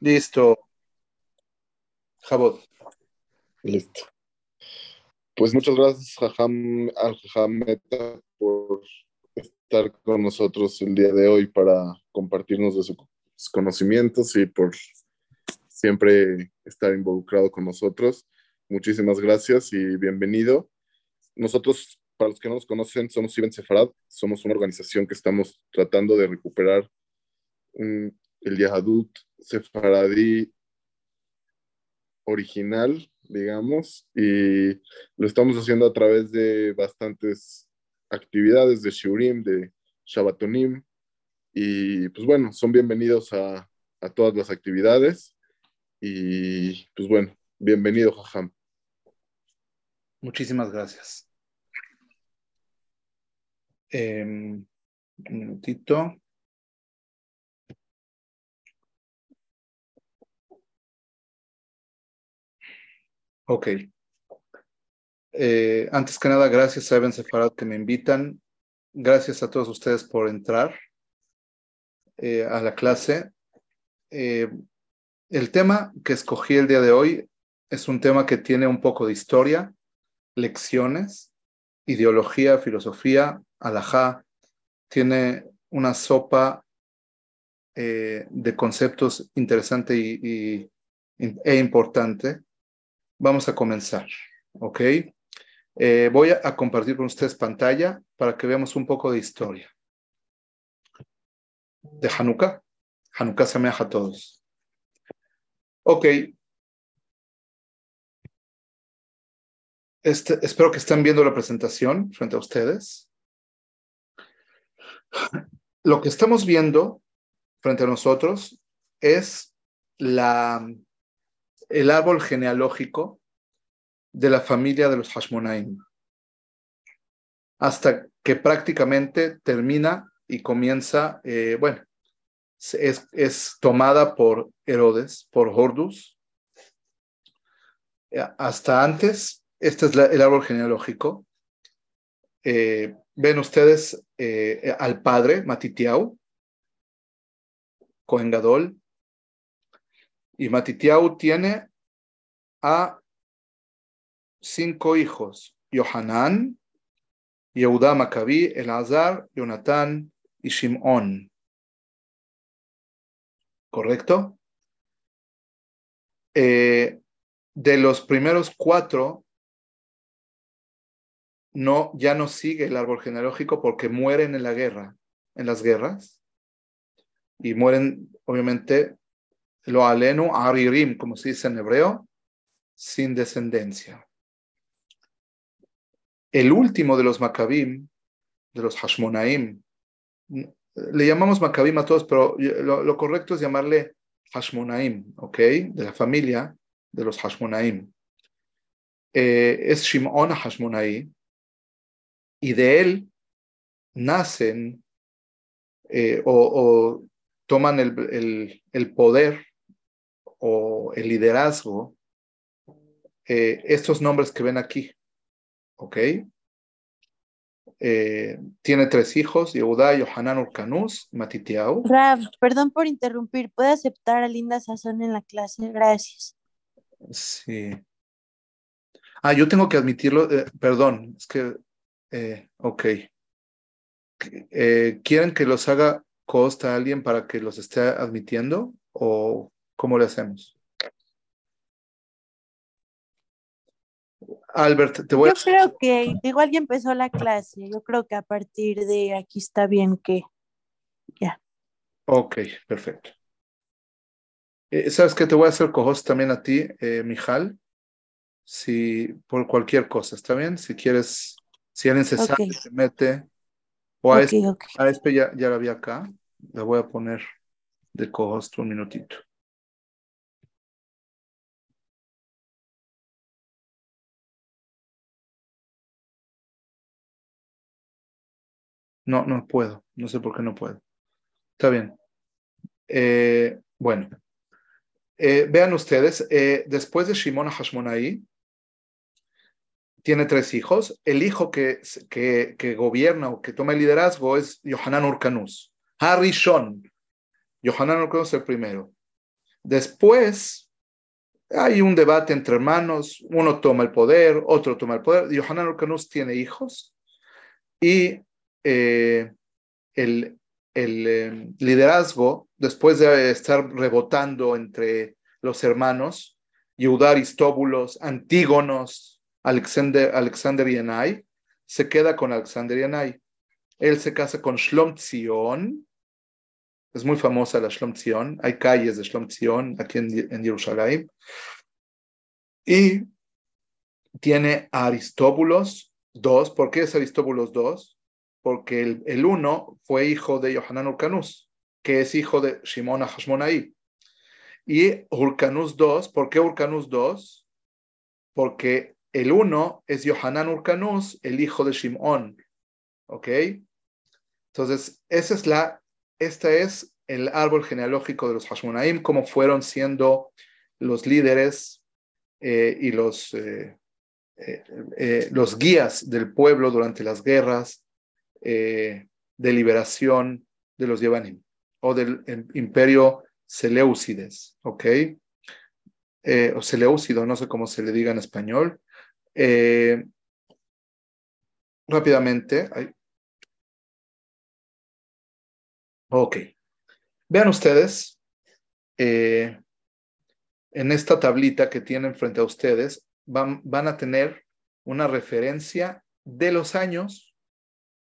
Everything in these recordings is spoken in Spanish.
Listo. Jabot. Listo. Pues muchas gracias, Jajam, al por estar con nosotros el día de hoy para compartirnos de sus conocimientos y por siempre estar involucrado con nosotros. Muchísimas gracias y bienvenido. Nosotros, para los que no nos conocen, somos Ibn Sefarad, somos una organización que estamos tratando de recuperar el Yahadut Sefaradí original, digamos, y lo estamos haciendo a través de bastantes actividades de Shurim, de Shabbatonim, y pues bueno, son bienvenidos a, a todas las actividades, y pues bueno, bienvenido, Jajam. Muchísimas gracias. Em, un minutito. Ok. Eh, antes que nada, gracias a Eben Sefarad que me invitan. Gracias a todos ustedes por entrar eh, a la clase. Eh, el tema que escogí el día de hoy es un tema que tiene un poco de historia, lecciones, ideología, filosofía, alajá. Tiene una sopa de conceptos interesante y, e importante Vamos a comenzar, ¿ok? Eh, voy a, compartir con ustedes pantalla para que veamos un poco de historia de Hanukkah. Hanukkah se me a todos. Ok. Este, espero que estén viendo la presentación frente a ustedes. Lo que estamos viendo frente a nosotros es la el árbol genealógico de la familia de los Hashmonaim, hasta que prácticamente termina y comienza, eh, bueno, es, tomada por Herodes, por Hordus. Eh, hasta antes, este es el árbol genealógico. Eh, ven ustedes al padre Matitiau, Cohen Gadol, y Matitiau tiene a cinco hijos, Yohanan, Yehuda Maccabi, Elazar, Jonatán y Shimon. ¿Correcto? Eh, de los primeros cuatro, no, ya no sigue el árbol genealógico porque mueren en la guerra, en las guerras, y mueren, obviamente, lo alenu aririm, como se dice en hebreo, sin descendencia. El último de los Maccabim, de los Hashmonaim, le llamamos Maccabim a todos, pero lo, correcto es llamarle Hashmonaim, ¿ok? De la familia de los Hashmonaim. Eh, es Shimon Hashmonai, y de él nacen eh, o, toman el, el, poder o el liderazgo, eh, estos nombres que ven aquí, ¿ok? Eh, tiene tres hijos, Yehuda, Yohanan Urkanus, Matitiau. Rav, perdón por interrumpir, ¿puede aceptar a Linda Sazón en la clase? Gracias. Sí. Ah, yo tengo que admitirlo, eh, perdón, es que, ok. ¿Quieren que los haga costa a alguien para que los esté admitiendo o ¿Cómo le hacemos? Albert, te voy a... Yo creo que igual ya empezó la clase. Yo creo que a partir de aquí está bien que ya. Ok, perfecto. Eh, ¿Sabes qué? Te voy a hacer cojos también a ti, eh, Mijal. Si por cualquier cosa, ¿está bien? Si quieres, si alguien se sabe, se mete. O a, este, a este ya, ya la vi acá. La voy a poner de cojos un minutito. No, no puedo. No sé por qué no puedo. Está bien. Eh, bueno. Eh, vean ustedes, eh, después de Shimon Hashmonai, tiene tres hijos. El hijo que, que, gobierna o que toma el liderazgo es Yohanan Urkanus. Harishon. Yohanan Urkanus el primero. Después hay un debate entre hermanos, uno toma el poder, otro toma el poder. Yohanan Urkanus tiene hijos y eh, el, el eh, liderazgo, después de estar rebotando entre los hermanos, Yehudá Aristóbulos, Antígonos, Alexander, Alexander se queda con Alexander Yanai. Él se casa con Shlom Tzion, es muy famosa la Shlom Tzion, hay calles de Shlom aquí en, en Jerusalén. Y tiene a Aristóbulos II. ¿Por qué es Aristóbulos II? Porque el, uno fue hijo de Yohanan Urcanus, que es hijo de Shimon Hashmonai. Y Urcanus II, ¿por qué Urcanus II? Porque el uno es Yohanan Urcanus, el hijo de Shimon. ¿Ok? Entonces, esa es la este es el árbol genealógico de los Hashmonaim, cómo fueron siendo los líderes eh, y los, eh, eh, los guías del pueblo durante las guerras de liberación de los Yevanim o del imperio Seleucides, ¿ok? o Seleucido, no sé cómo se le diga en español. rápidamente, Ok. Vean ustedes, eh, en esta tablita que tienen frente a ustedes, van, van a tener una referencia de los años,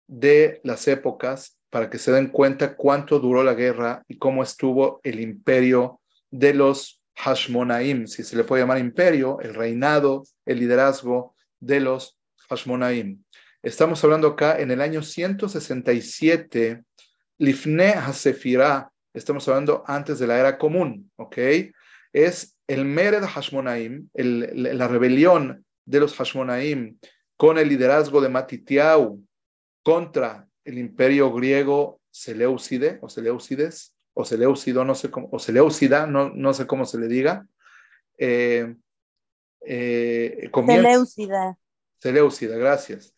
de las épocas, para que se den cuenta cuánto duró la guerra y cómo estuvo el imperio de los Hashmonaim, si se le puede llamar imperio, el reinado, el liderazgo de los Hashmonaim. Estamos hablando acá en el año 167 Lifne Hasefirah, estamos hablando antes de la era común, ¿ok? Es el Mered Hashmonaim, la rebelión de los Hashmonaim con el liderazgo de Matitiau contra el imperio griego Seleucide o Seleucides o Seleucido, no sé cómo, o Seleucida, no, no sé cómo se le diga. Eh, eh, Seleucida. Seleucida, gracias.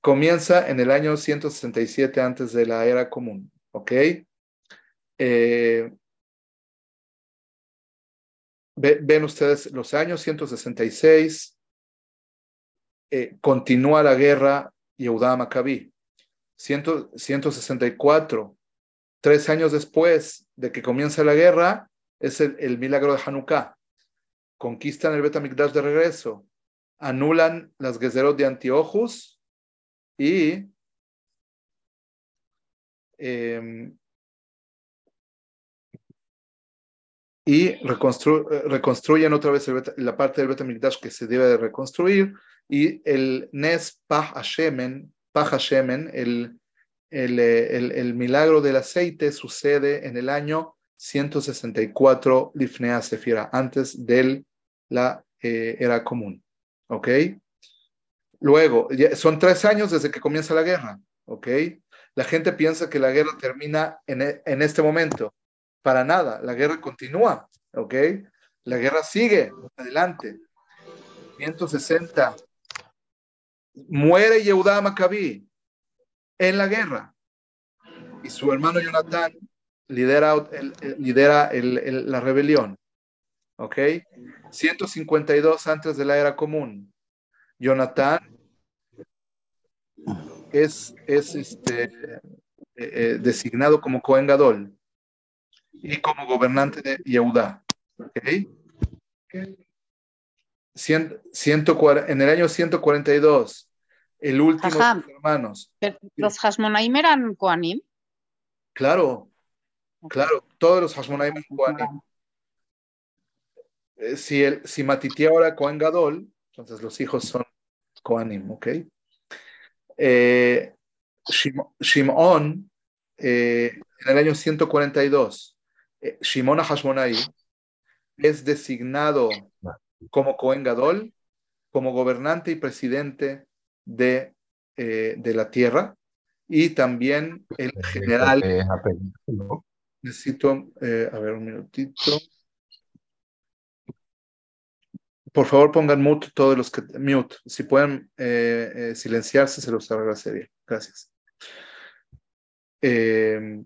Comienza en el año 167 antes de la era común. ¿Ok? Eh, ven ustedes los años 166, eh, continúa la guerra Yehuda Maccabí. 164, tres años después de que comienza la guerra, es el, milagro de Hanukkah. Conquistan el Betamikdash de regreso, anulan las Gezerot de Antiochus y Em, y reconstruyen otra vez la parte del Betamikdash que se debe de reconstruir y el Nes Pah Hashemen, el, el, el, milagro del aceite sucede en el año 164 Lifnea Sefira, antes de la eh, era común. ¿Ok? Luego, son tres años desde que comienza la guerra. ¿Ok? La gente piensa que la guerra termina en, e, en este momento. Para nada, la guerra continúa, ¿ok? La guerra sigue adelante. 160. Muere Yehuda Maccabí en la guerra. Y su hermano Jonathan lidera, lidera la rebelión. ¿Ok? 152 antes de la era común. Jonathan es, es este, eh, eh, designado como Cohen Gadol y como gobernante de Yehuda. ¿okay? En el año 142, el último de sus hermanos. ¿Los Hashmonaim eran Koanim? Claro, claro, todos los Hashmonaim eran Koanim. Eh, si, el, si Matitia era Cohen Gadol, entonces los hijos son Koanim, ¿ok? Eh, Shimon, eh, en el año 142, eh, Shimon Hashmonai es designado como Cohen Gadol, como gobernante y presidente de, de la tierra, y también el general. Necesito, a ver un minutito. Por favor, pongan mute todos los que mute. Si pueden eh, eh, silenciarse, se los agradecería. Gracias. Eh,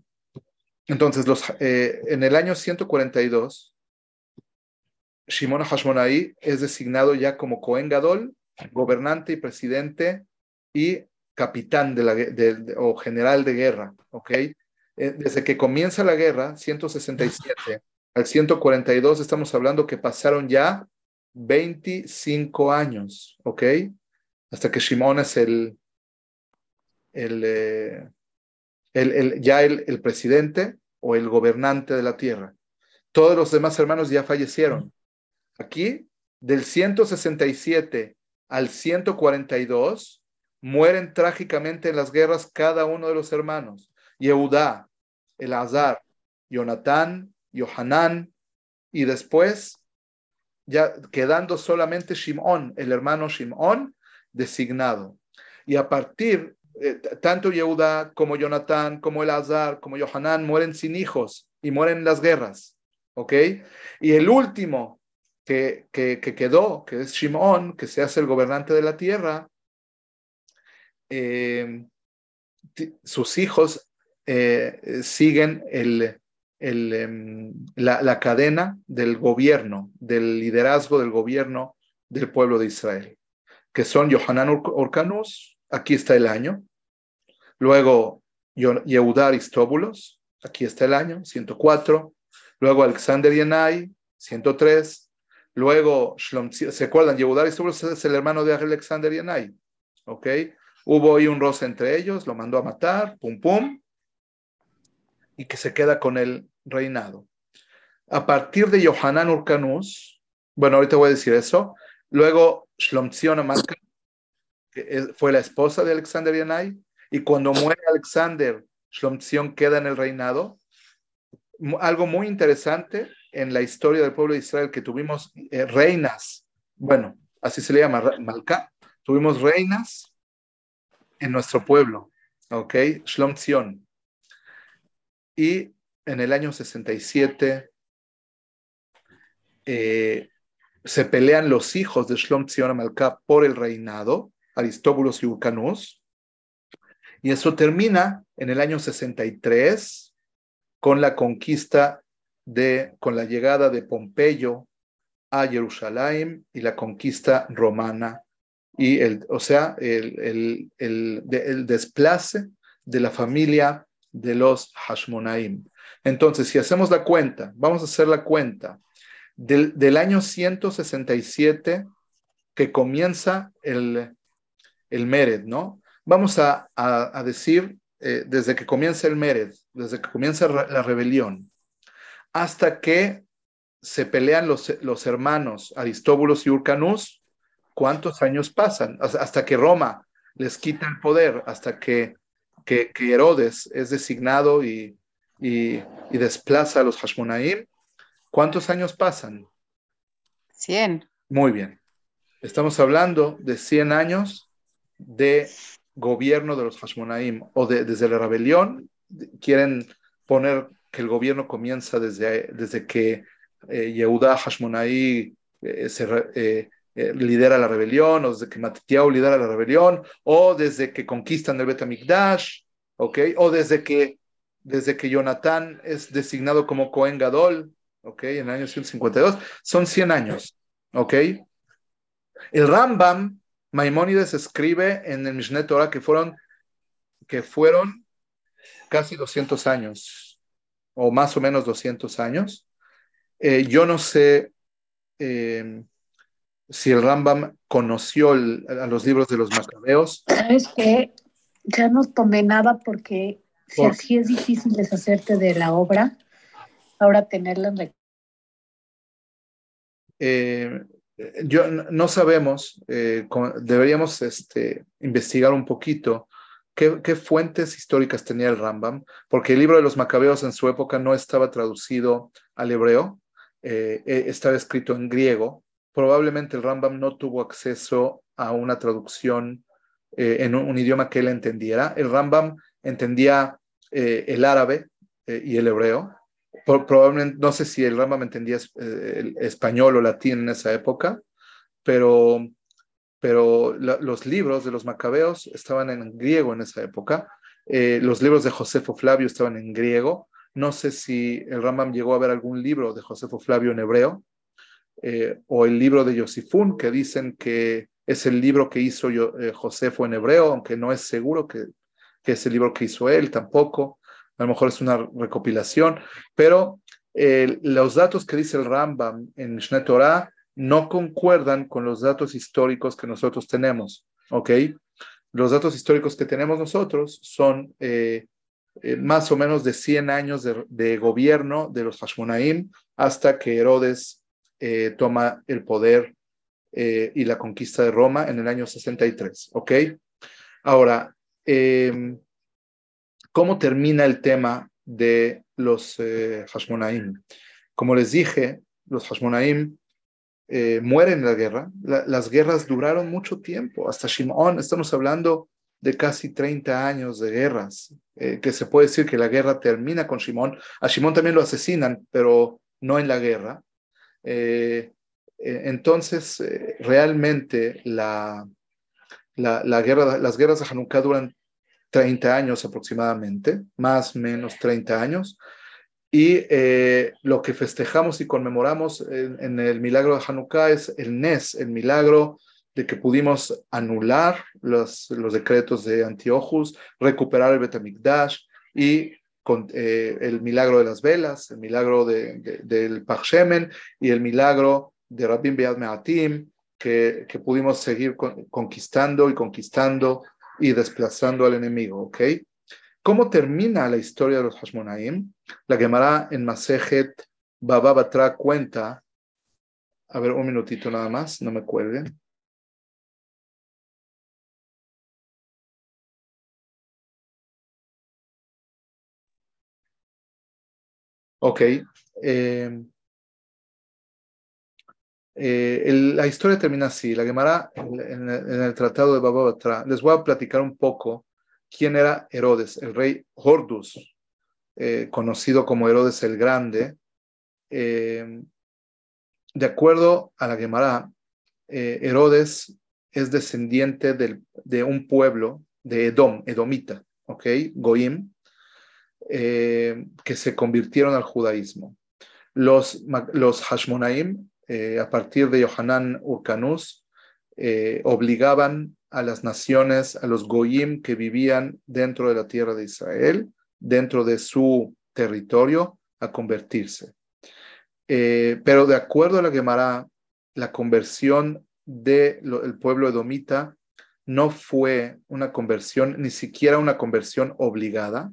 entonces, los, en el año 142, Shimon Hashmonaí es designado ya como Cohen Gadol, gobernante y presidente y capitán o general de guerra, ¿ok? Eh, desde que comienza la guerra, 167 al 142, estamos hablando que pasaron ya 25 años, ¿ok? Hasta que Shimon es el, el, eh, el, el, el presidente o el gobernante de la tierra. Todos los demás hermanos ya fallecieron. Aquí, del 167 al 142, mueren trágicamente en las guerras cada uno de los hermanos. Yehudá, Elazar, Jonatán, Yohanan, y después, ya quedando solamente Shimón, el hermano Shimón, designado. Y a partir, eh, tanto Yehudá como Jonatán, como Elazar, como Yohanan mueren sin hijos y mueren en las guerras. ¿Ok? Y el último que, que, quedó, que es Shimón, que se hace el gobernante de la tierra, eh, sus hijos eh, siguen el, em, la, cadena del gobierno, del liderazgo del gobierno del pueblo de Israel, que son Yohanan Orcanus, aquí está el año, luego Yehudá Aristóbulos, aquí está el año, 104, luego Alexander Yenai, 103, luego ¿se acuerdan? Yehudá es el hermano de Alexander Yenai, ¿ok? Hubo ahí un roce entre ellos, lo mandó a matar, pum pum, y que se queda con el reinado. A partir de Yohanan Urkanus, bueno, ahorita voy a decir eso, luego Shlomzion Amalka, que fue la esposa de Alexander Yanai, y cuando muere Alexander, Shlomzion queda en el reinado. Algo muy interesante en la historia del pueblo de Israel, que tuvimos eh, reinas, bueno, así se le llama, Malka, tuvimos reinas en nuestro pueblo, ¿ok? Shlomzion. Y en el año 67 eh, se pelean los hijos de Shlom Tzion Amalcá por el reinado, Aristóbulos y Urcanus, y eso termina en el año 63 con la conquista de, con la llegada de Pompeyo a Jerusalén y la conquista romana, y el, o sea, el, el, el, el desplace de la familia de los Hashmonaim. Entonces, si hacemos la cuenta, vamos a hacer la cuenta del, del año 167 que comienza el, el Mered, ¿no? Vamos a, a, decir eh, desde que comienza el Mered, desde que comienza la rebelión, hasta que se pelean los, los hermanos Aristóbulos y Urcanus, ¿cuántos años pasan? Hasta que Roma les quita el poder, hasta que que, Herodes es designado y, y, desplaza a los Hashmonaim, ¿cuántos años pasan? 100. Muy bien. Estamos hablando de 100 años de gobierno de los Hashmonaim o de, desde la rebelión. Quieren poner que el gobierno comienza desde, desde que eh, Yehuda Hashmonaí eh, eh, eh, lidera la rebelión, o desde que Matitiao lidera la rebelión, o desde que conquistan el Betamikdash. O desde que, desde que Jonatán es designado como Cohen Gadol, ¿ok? En el año 152, son 100 años, ¿ok? El Rambam, Maimónides escribe en el Mishneh Torah que fueron, que fueron casi 200 años, o más o menos 200 años. Eh, yo no sé eh, si el Rambam conoció a los libros de los macabeos. Sabes que ya no tomé nada porque si así es difícil deshacerte de la obra, ahora tenerla en eh, yo no sabemos, eh, deberíamos este, investigar un poquito qué, fuentes históricas tenía el Rambam, porque el libro de los Macabeos en su época no estaba traducido al hebreo, eh, estaba escrito en griego, probablemente el Rambam no tuvo acceso a una traducción eh, en un, idioma que él entendiera. El Rambam entendía eh, el árabe eh, y el hebreo. probablemente, no sé si el Rambam entendía el español o latín en esa época, pero, pero los libros de los macabeos estaban en griego en esa época. los libros de Josefo Flavio estaban en griego. No sé si el Rambam llegó a ver algún libro de Josefo Flavio en hebreo, eh, o el libro de Yosifún, que dicen que es el libro que hizo eh, Josefo en hebreo, aunque no es seguro que, que, es el libro que hizo él tampoco. A lo mejor es una recopilación, pero los datos que dice el Rambam en Mishneh Torah no concuerdan con los datos históricos que nosotros tenemos, ¿ok? Los datos históricos que tenemos nosotros son eh, eh, más o menos de 100 años de, gobierno de los Hashmonaim hasta que Herodes eh, toma el poder y la conquista de Roma en el año 63, ¿ok? Ahora, em, ¿cómo termina el tema de los Hashmonaim? Como les dije, los Hashmonaim eh, mueren en la guerra. las guerras duraron mucho tiempo, hasta Shimon, estamos hablando de casi 30 años de guerras, eh, que se puede decir que la guerra termina con Shimon. A Shimon también lo asesinan, pero no en la guerra. Eh, entonces, realmente la, la, guerra, las guerras de Hanukkah duran 30 años aproximadamente, más o menos 30 años. Y eh, lo que festejamos y conmemoramos en, el milagro de Hanukkah es el Nes, el milagro de que pudimos anular los, los decretos de Antiochus, recuperar el Betamikdash y con, eh, el milagro de las velas, el milagro de, del Pachshemen y el milagro de Rabin Beat Me'atim, que, que pudimos seguir conquistando y conquistando y desplazando al enemigo, ¿ok? ¿Cómo termina la historia de los Hashmonaim? La Gemara en Masejet Baba Batra cuenta, a ver, un minutito nada más, no me cuelguen. Ok. Eh, eh, la historia termina así. La Gemara en, el tratado de Baba Batra. Les voy a platicar un poco quién era Herodes, el rey Hordus, eh, conocido como Herodes el Grande. Eh, de acuerdo a la Gemara, eh, Herodes es descendiente de un pueblo de Edom, Edomita, ¿ok? Goim, que se convirtieron al judaísmo. Los, los Hashmonaim, a partir de Yohanan Urkanus, obligaban a las naciones, a los goyim que vivían dentro de la tierra de Israel, dentro de su territorio, a convertirse. Eh, pero de acuerdo a la Gemara, la conversión del pueblo edomita no fue una conversión, ni siquiera una conversión obligada,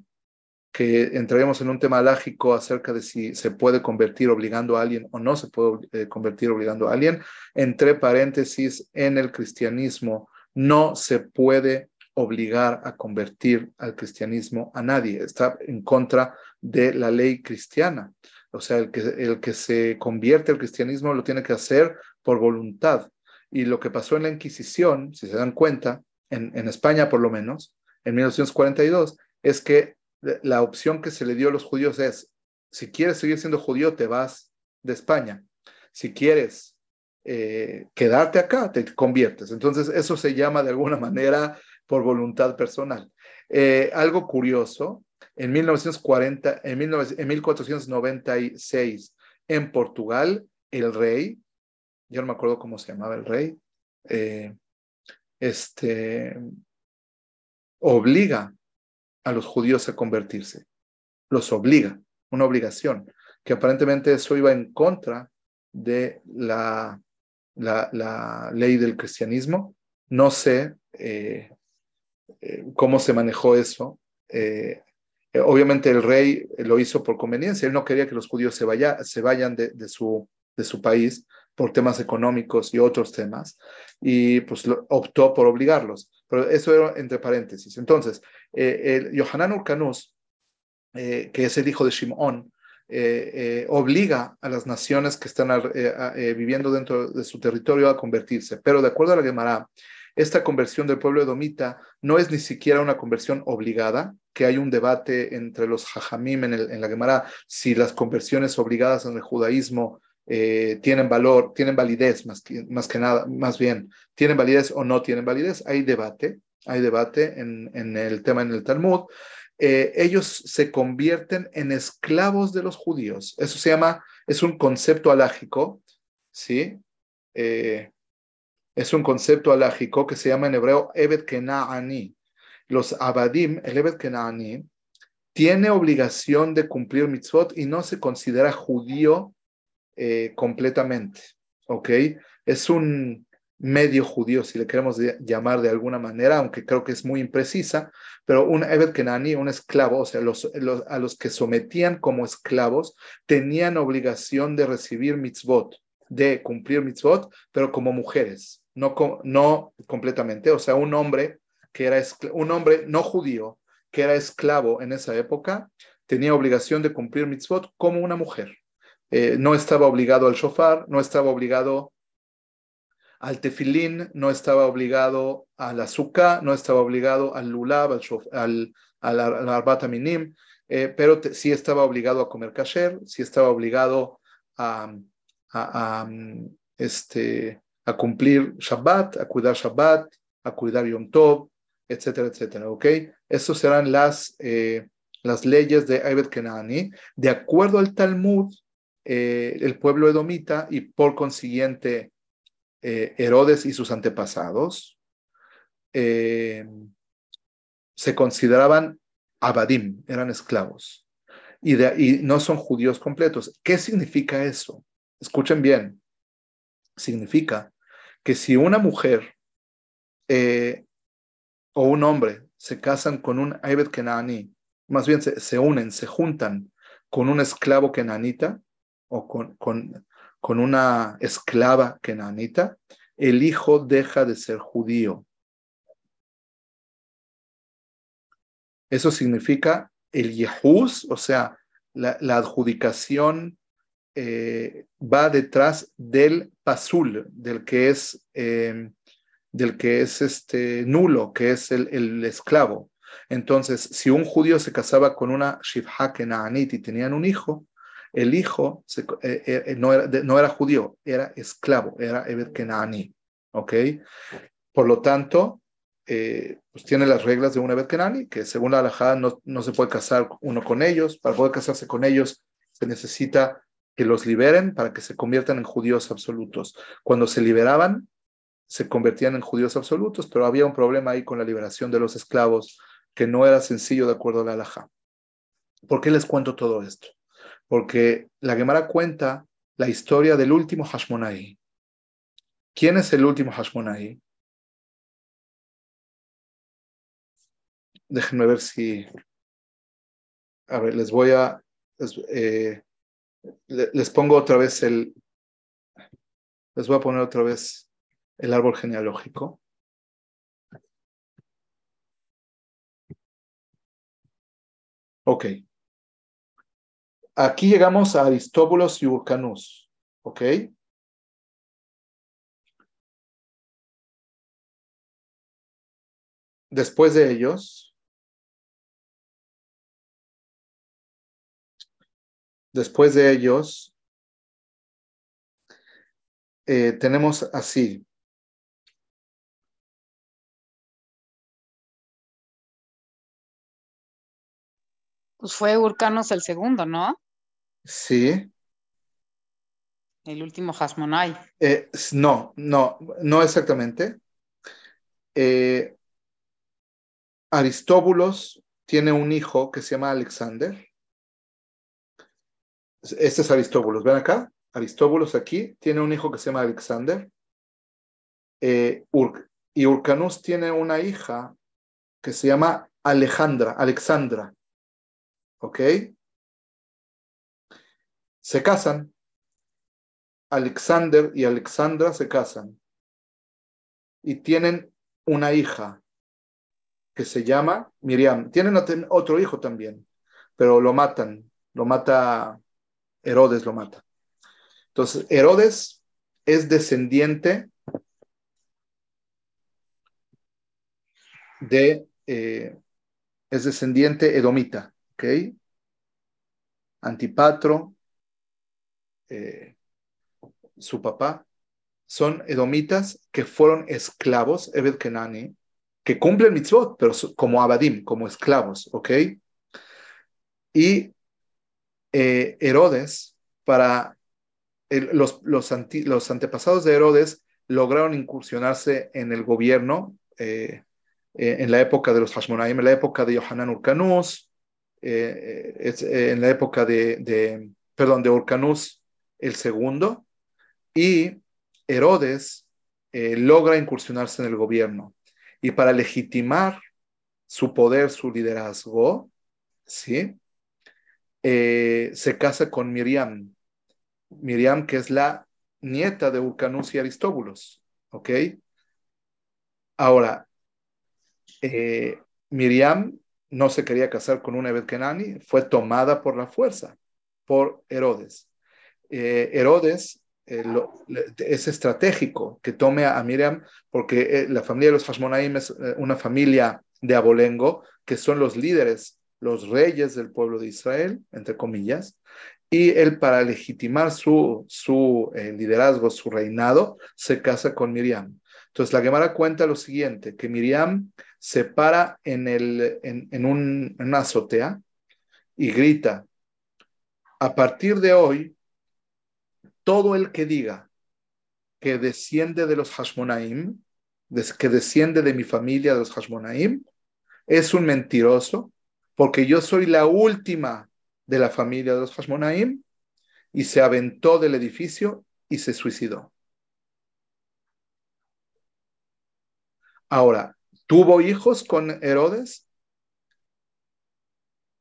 que entraremos en un tema lógico acerca de si se puede convertir obligando a alguien o no se puede eh, convertir obligando a alguien. Entre paréntesis, en el cristianismo no se puede obligar a convertir al cristianismo a nadie. Está en contra de la ley cristiana. O sea, el que, el que se convierte al cristianismo lo tiene que hacer por voluntad. Y lo que pasó en la Inquisición, si se dan cuenta, en, en España por lo menos, en 1942, es que la opción que se le dio a los judíos es, si quieres seguir siendo judío, te vas de España. Si quieres eh, quedarte acá, te conviertes. Entonces, eso se llama de alguna manera por voluntad personal. Eh, algo curioso, en 1940, en, 1496, en Portugal, el rey, yo no me acuerdo cómo se llamaba el rey, eh, este, obliga a los judíos a convertirse. Los obliga, una obligación, que aparentemente eso iba en contra de la la, ley del cristianismo. No sé eh, eh, cómo se manejó eso. Eh, obviamente el rey lo hizo por conveniencia. Él no quería que los judíos se, vaya, se vayan de, su, de su país por temas económicos y otros temas, y pues optó por obligarlos. Pero eso era entre paréntesis. Entonces, el Yohanan Urcanus, que es el hijo de Shimón, eh, eh, obliga a las naciones que están eh, viviendo dentro de su territorio a convertirse. Pero de acuerdo a la Gemara, esta conversión del pueblo edomita no es ni siquiera una conversión obligada, que hay un debate entre los hajamim en, la Gemara si las conversiones obligadas en el judaísmo tienen valor, tienen validez más que, más que nada, más bien, tienen validez o no tienen validez. Hay debate, hay debate en, en el tema en el Talmud. Eh, ellos se convierten en esclavos de los judíos. Eso se llama, es un concepto alágico. ¿sí? Eh, es un concepto alágico que se llama en hebreo Evet Kena'ani. Los Abadim, el Evet Kena'ani, tiene obligación de cumplir mitzvot y no se considera judío eh, completamente, ¿ok? Es un medio judío, si le queremos llamar de alguna manera, aunque creo que es muy imprecisa, pero un Evet Kenani, un esclavo, o sea, los, a los que sometían como esclavos, tenían obligación de recibir mitzvot, de cumplir mitzvot, pero como mujeres, no, no completamente, o sea, un hombre que era un hombre no judío, que era esclavo en esa época, tenía obligación de cumplir mitzvot como una mujer. Eh, no estaba obligado al shofar, no estaba obligado al tefilín, no estaba obligado al azúcar, no estaba obligado al lulab, al, arbata minim, eh, pero sí estaba obligado a comer kasher, sí estaba obligado a, este, a cumplir Shabbat, a cuidar Shabbat, a cuidar Yom Tov, etcétera, etcétera, ¿ok? Esas serán las, eh, las leyes de Abed Kenani. De acuerdo al Talmud, eh, el pueblo edomita y por consiguiente eh, Herodes y sus antepasados se consideraban abadim, eran esclavos y, de, no son judíos completos. ¿Qué significa eso? Escuchen bien. Significa que si una mujer o un hombre se casan con un Aibet Kenani, más bien se, unen, se juntan con un esclavo kenanita o con, con una esclava kenanita, el hijo deja de ser judío. Eso significa el Yehus, o sea, la, adjudicación eh, va detrás del pasul, del que es eh, del que es este nulo, que es el, esclavo. Entonces, si un judío se casaba con una Shivha Kenaanit y tenían un hijo, el hijo eh, eh, eh no, era, judío, era esclavo, era Evet Kenaani. ¿Ok? Por lo tanto, pues tiene las reglas de un Evet Kenaani, que según la halajá no, no se puede casar uno con ellos. Para poder casarse con ellos se necesita que los liberen para que se conviertan en judíos absolutos. Cuando se liberaban, se convertían en judíos absolutos, pero había un problema ahí con la liberación de los esclavos que no era sencillo de acuerdo a la halajá. ¿Por qué les cuento todo esto? Porque la Gemara cuenta la historia del último Hashmonai. ¿Quién es el último Hashmonai? Déjenme ver si... A ver, les voy a... Les, eh, les pongo otra vez el... Les voy a poner otra vez el árbol genealógico. Ok. Aquí llegamos a Aristóbulos y Urcanus. ¿Ok? Después de ellos, después de ellos, eh, tenemos así, Pues fue Urcanos el segundo, ¿no? Sí. El último Hasmonai. Eh, no, no, no exactamente. Eh, Aristóbulos tiene un hijo que se llama Alexander. Este es Aristóbulos. Ven acá. Aristóbulos aquí tiene un hijo que se llama Alexander. Eh, y Urcanus tiene una hija que se llama Alejandra, Alexandra. ¿Ok? Se casan. Alexander y Alexandra se casan. Y tienen una hija que se llama Miriam. Tienen otro hijo también, pero lo matan. Lo mata Herodes, lo mata. Entonces, Herodes es descendiente de, eh, es descendiente edomita. ¿ok? Antipatro, eh, su papá, son edomitas que fueron esclavos, Ebed Kenani, que cumplen mitzvot, pero como abadim, como esclavos, ¿ok? Y eh, Herodes, para los, los, los, antepasados de Herodes lograron incursionarse en el gobierno eh, eh, en la época de los Hashmonaim, en la época de Yohanan Urcanus, en la época de, de, perdón, de Urcanus el segundo, y Herodes logra incursionarse en el gobierno. Y para legitimar su poder, su liderazgo, ¿sí? se casa con Miriam, Miriam, que es la nieta de Urcanus y Aristóbulos. ¿Ok? Ahora, eh, Miriam no se quería casar con una Evet Kenani, fue tomada por la fuerza, por Herodes. Eh, Herodes eh, es estratégico que tome a, Miriam porque la familia de los Hashmonaim es una familia de abolengo, que son los líderes, los reyes del pueblo de Israel, entre comillas, y él para legitimar su, su eh, liderazgo, su reinado, se casa con Miriam. Entonces la Gemara cuenta lo siguiente, que Miriam se para en, el, en, un, en una azotea y grita, a partir de hoy, todo el que diga que desciende de los Hashmonaim, que desciende de mi familia de los Hashmonaim, es un mentiroso, porque yo soy la última de la familia de los Hashmonaim y se aventó del edificio y se suicidó. Ahora, ¿tuvo hijos con Herodes?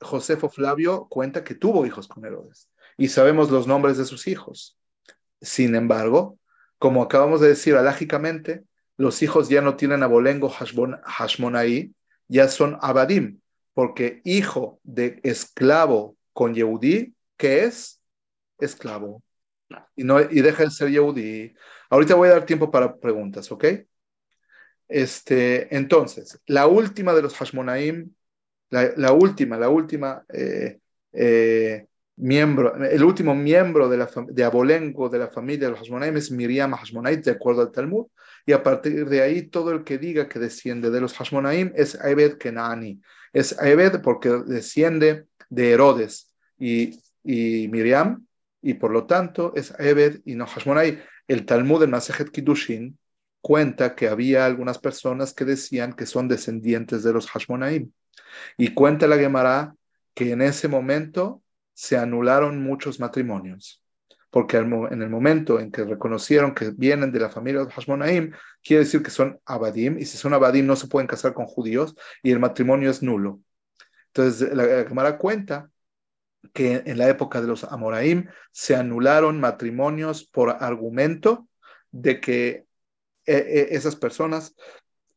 Josefo Flavio cuenta que tuvo hijos con Herodes y sabemos los nombres de sus hijos. Sin embargo, como acabamos de decir alágicamente, los hijos ya no tienen abolengo Hashmonaí, ya son Abadim, porque hijo de esclavo con Yehudi, que es esclavo. Y, no, y deja de ser Yehudi. Ahorita voy a dar tiempo para preguntas, ¿ok? Este, entonces, la última de los Hashmonaim, la, última, la última eh, eh, miembro, el último miembro de, la, de Abolengo de la familia de los Hashmonaim es Miriam Hashmonait, de acuerdo al Talmud, y a partir de ahí todo el que diga que desciende de los Hashmonaim es Ebed Kenani. Es Ebed porque desciende de Herodes y, Miriam, y por lo tanto es Ebed y no Hashmonai. El Talmud de Masejet Kiddushin cuenta que había algunas personas que decían que son descendientes de los Hashmonaim. Y cuenta la Gemara que en ese momento se anularon muchos matrimonios, porque en el momento en que reconocieron que vienen de la familia de los Hashmonaim, quiere decir que son Abadim, y si son Abadim no se pueden casar con judíos, y el matrimonio es nulo. Entonces, la Gemara cuenta que en la época de los Amoraim se anularon matrimonios por argumento de que eh, eh, esas personas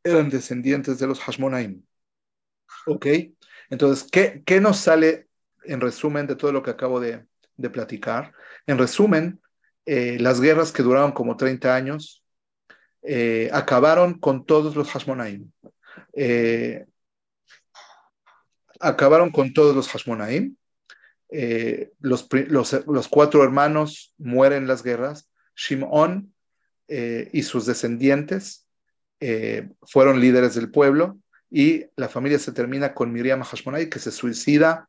eran descendientes de los Hashmonaim. ¿Ok? Entonces, ¿qué, ¿qué, nos sale en resumen de todo lo que acabo de, platicar? En resumen, eh, las guerras que duraron como 30 años acabaron con todos los Hashmonaim acabaron con todos los Hashmonaim. Eh, los, los, cuatro hermanos mueren en las guerras. Shimon eh, y sus descendientes eh, fueron líderes del pueblo y la familia se termina con Miriam Hashmonai que se suicida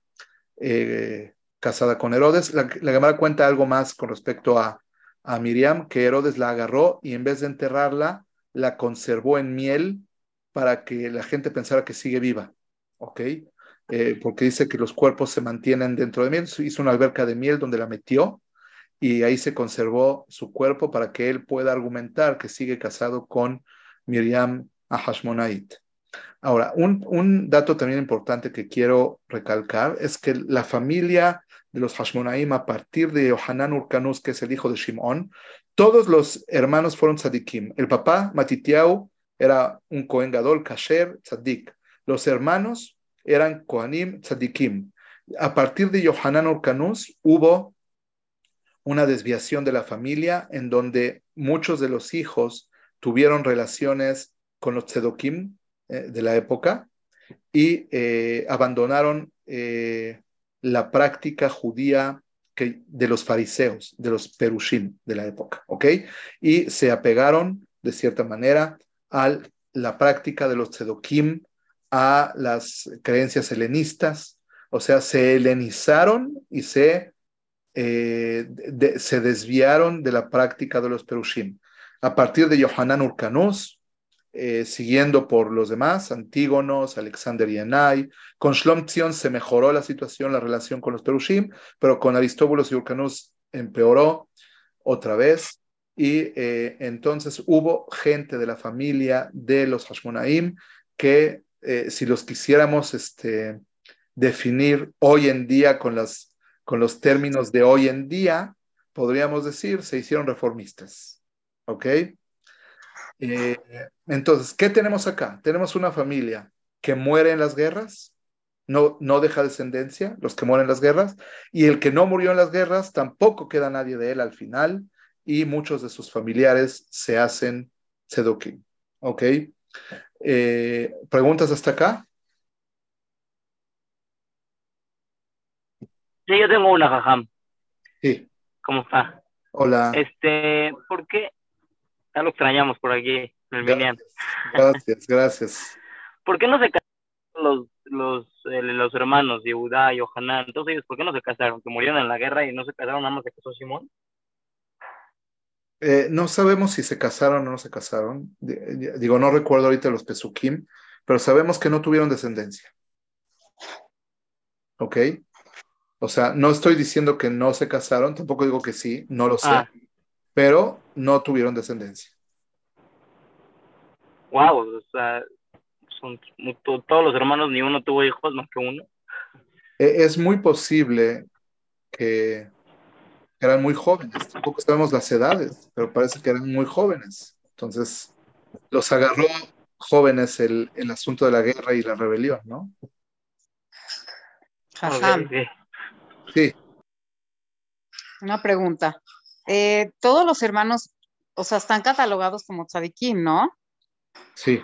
casada con Herodes. La, la cuenta algo más con respecto a, a Miriam, que Herodes la agarró y en vez de enterrarla, la conservó en miel para que la gente pensara que sigue viva. ¿Ok? Eh, porque dice que los cuerpos se mantienen dentro de miel. Hizo una alberca de miel donde la metió y ahí se conservó su cuerpo para que él pueda argumentar que sigue casado con Miriam Ahashmonait. Ahora, un, dato también importante que quiero recalcar es que la familia de los Hashmonaim, a partir de Yohanan Urkanus, que es el hijo de Shimon, todos los hermanos fueron tzadikim. El papá, Matitiau, era un Kohen Gadol, Kasher, tzadik. Los hermanos eran Kohanim Tzadikim. A partir de Yohanan Urkanus hubo una desviación de la familia en donde muchos de los hijos tuvieron relaciones con los Tzedokim eh, de la época y eh, abandonaron eh, la práctica judía que, de los fariseos, de los perushim de la época, ¿ok? Y se apegaron de cierta manera a la práctica de los Tzedokim a las creencias helenistas, o sea, se helenizaron y se se desviaron de la práctica de los Perushim. A partir de Yohanan Urcanus, eh, siguiendo por los demás, Antígonos, Alexander Yanai, con Shlom Tzion se mejoró la situación, la relación con los Perushim, pero con Aristóbulos y Urcanus empeoró otra vez. Y eh, entonces hubo gente de la familia de los Hashmonaim que eh, si los quisiéramos este, definir hoy en día con, las, con los términos de hoy en día, podríamos decir, se hicieron reformistas. ¿Ok? Eh, entonces, ¿qué tenemos acá? Tenemos una familia que muere en las guerras, no, no deja descendencia, los que mueren en las guerras, y el que no murió en las guerras, tampoco queda nadie de él al final, y muchos de sus familiares se hacen sedukim. ¿Ok? Eh, ¿Preguntas hasta acá? Sí, yo tengo una, Jajam. Sí. ¿Cómo está? Hola. Este, ¿por qué? Ya lo extrañamos por aquí, en el Minyan. Gracias, gracias. ¿Por qué no se casaron los, los, eh, los hermanos, Yehudá y Ohanan? Entonces, ellos, ¿por qué no se casaron? ¿Que murieron en la guerra y no se casaron, nada más se casó Simón? Eh, no sabemos si se casaron o no se casaron. Di- Digo, no recuerdo ahorita los Pesukim, pero sabemos que no tuvieron descendencia. ¿Ok? O sea, no estoy diciendo que no se casaron, tampoco digo que sí, no lo sé, Ah. Pero no tuvieron descendencia. Wow, o sea, son to- todos los hermanos, ni uno tuvo hijos más que uno. E- Es muy posible que eran muy jóvenes, tampoco sabemos las edades, pero parece que eran muy jóvenes. Entonces, los agarró jóvenes el, el asunto de la guerra y la rebelión, ¿no? Sí, una pregunta. Eh, todos los hermanos, o sea, están catalogados como tzadikim, ¿no? sí.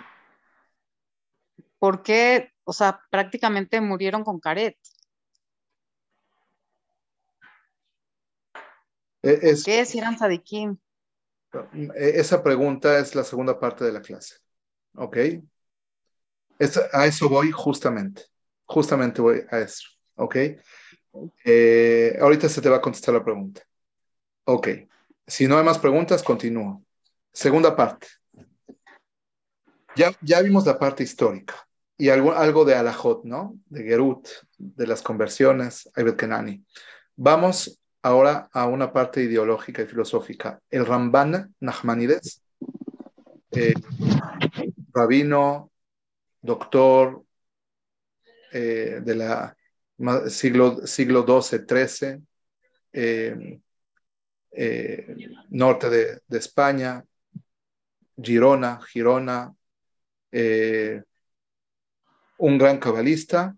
¿Por qué? O sea, prácticamente murieron con caret. E- ¿Qué si eran tzadikim? e- esa pregunta es la segunda parte de la clase. ¿Ok? Es- a eso voy justamente. Justamente voy a eso. ¿Ok? Eh, ahorita se te va a contestar la pregunta. Ok. Si no hay más preguntas, continúo. Segunda parte. Ya, ya vimos la parte histórica y algo, algo de Alajot, ¿no? De Gerut, de las conversiones, Aibet Kenani. Vamos ahora a una parte ideológica y filosófica. El Ramban Nachmanides, eh, rabino, doctor eh, de la siglo, siglo XII, XIII, eh, norte de, España, Girona, Girona, eh, un gran cabalista,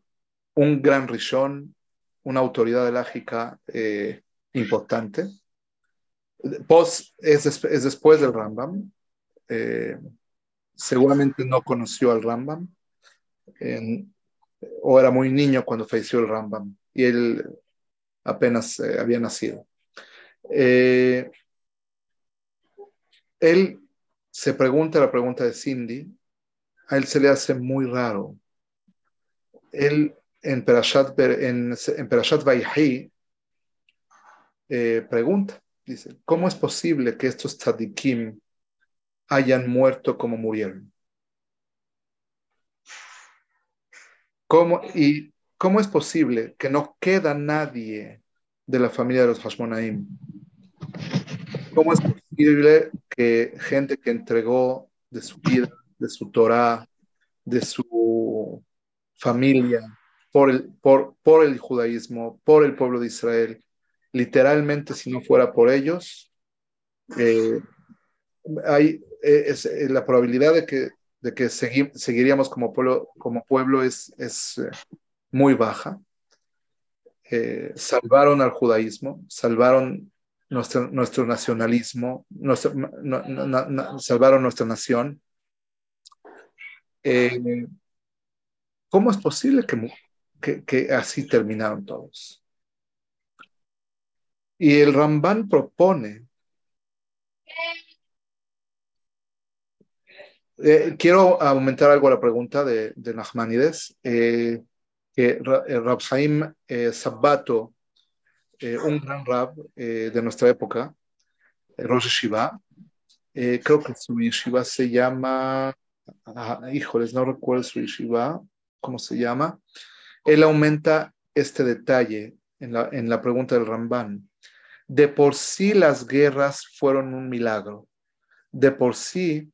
un gran rishon, una autoridad elágica eh, importante. Post es, es después del Rambam. eh, seguramente no conoció al Rambam o era muy niño cuando falleció el Rambam y él apenas había nacido. Eh, él se pregunta la pregunta de Cindy, a él se le hace muy raro. Él en Perashat, en, Perashat eh, pregunta, dice, ¿cómo es posible que estos tzadikim hayan muerto como murieron? ¿Cómo, ¿Y cómo es posible que no queda nadie de la familia de los Hashmonaim? ¿Cómo es posible que gente que entregó de su vida, de su Torah, de su familia, por el, por, por el judaísmo, por el pueblo de Israel, literalmente si no fuera por ellos, eh, hay, es, eh, la probabilidad de que, de que segui- seguiríamos como pueblo, como pueblo es, es eh, muy baja. Salvaron al judaísmo, salvaron nuestro, nuestro nacionalismo, nuestro- no- no- no- no- salvaron nuestra nación. Eh, ¿Cómo es posible que, que, que así terminaron todos? Y el Ramban propone, eh, quiero aumentar algo a la pregunta de, de Nachmanides, eh, que eh, Rab Sabato eh, un gran rab eh, de nuestra época, Rosh Shiva. creo que su yeshiva se llama, ah, híjoles, no recuerdo su yeshiva, ¿cómo se llama? Él aumenta este detalle en la, en la pregunta del Ramban. De por sí las guerras fueron un milagro. De por sí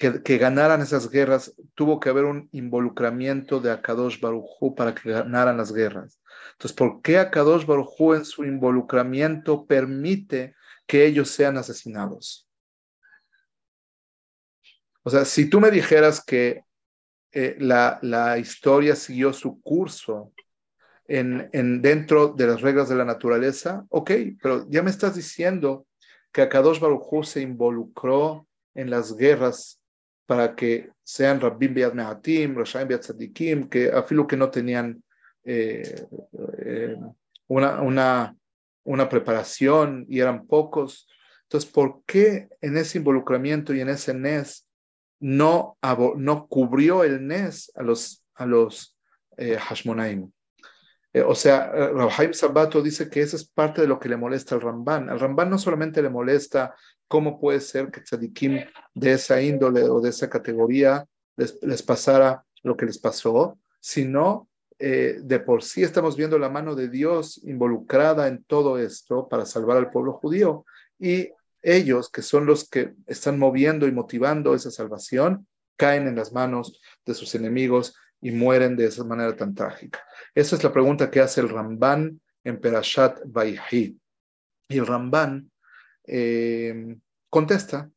que, ganaran esas guerras, tuvo que haber un involucramiento de Akadosh Barujú para que ganaran las guerras. Entonces, ¿por qué Akadosh Barujú en su involucramiento permite que ellos sean asesinados? O sea, si tú me dijeras que eh, la, la, historia siguió su curso en, en, dentro de las reglas de la naturaleza, ok, pero ya me estás diciendo que Akadosh Barujú se involucró en las guerras para que sean Rabbim Beat Mehatim, Rashaim Beat Tzadikim, que afilo que no tenían eh, eh, una, una, una preparación y eran pocos. Entonces, ¿por qué en ese involucramiento y en ese NES no, no cubrió el NES a los, a los eh, Hashmonaim? Eh, o sea, Rahaim Sabato dice que eso es parte de lo que le molesta al Ramban. Al Ramban no solamente le molesta cómo puede ser que tzadikim de esa índole o de esa categoría les, pasara lo que les pasó, sino eh, de por sí estamos viendo la mano de Dios involucrada en todo esto para salvar al pueblo judío. Y ellos, que son los que están moviendo y motivando esa salvación, caen en las manos de sus enemigos y mueren de esa manera tan trágica. Esa es la pregunta que hace el Ramban en Perashat Vayhi. Y el Ramban eh, contesta.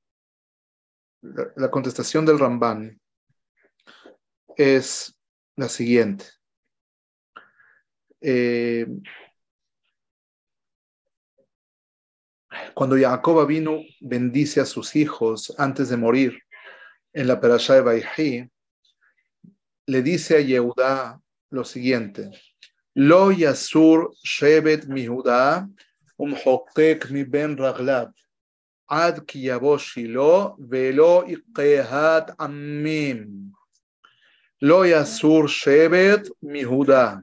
La, contestación del Ramban es la siguiente. Eh, cuando Jacob vino, bendice a sus hijos antes de morir en la Perashá de Baihi, le dice a Yehudá lo siguiente: Lo yasur shevet mi Judá, um mi ben raglab, ad ki shilo, velo iqehat amim. Lo yasur shevet mi Judá.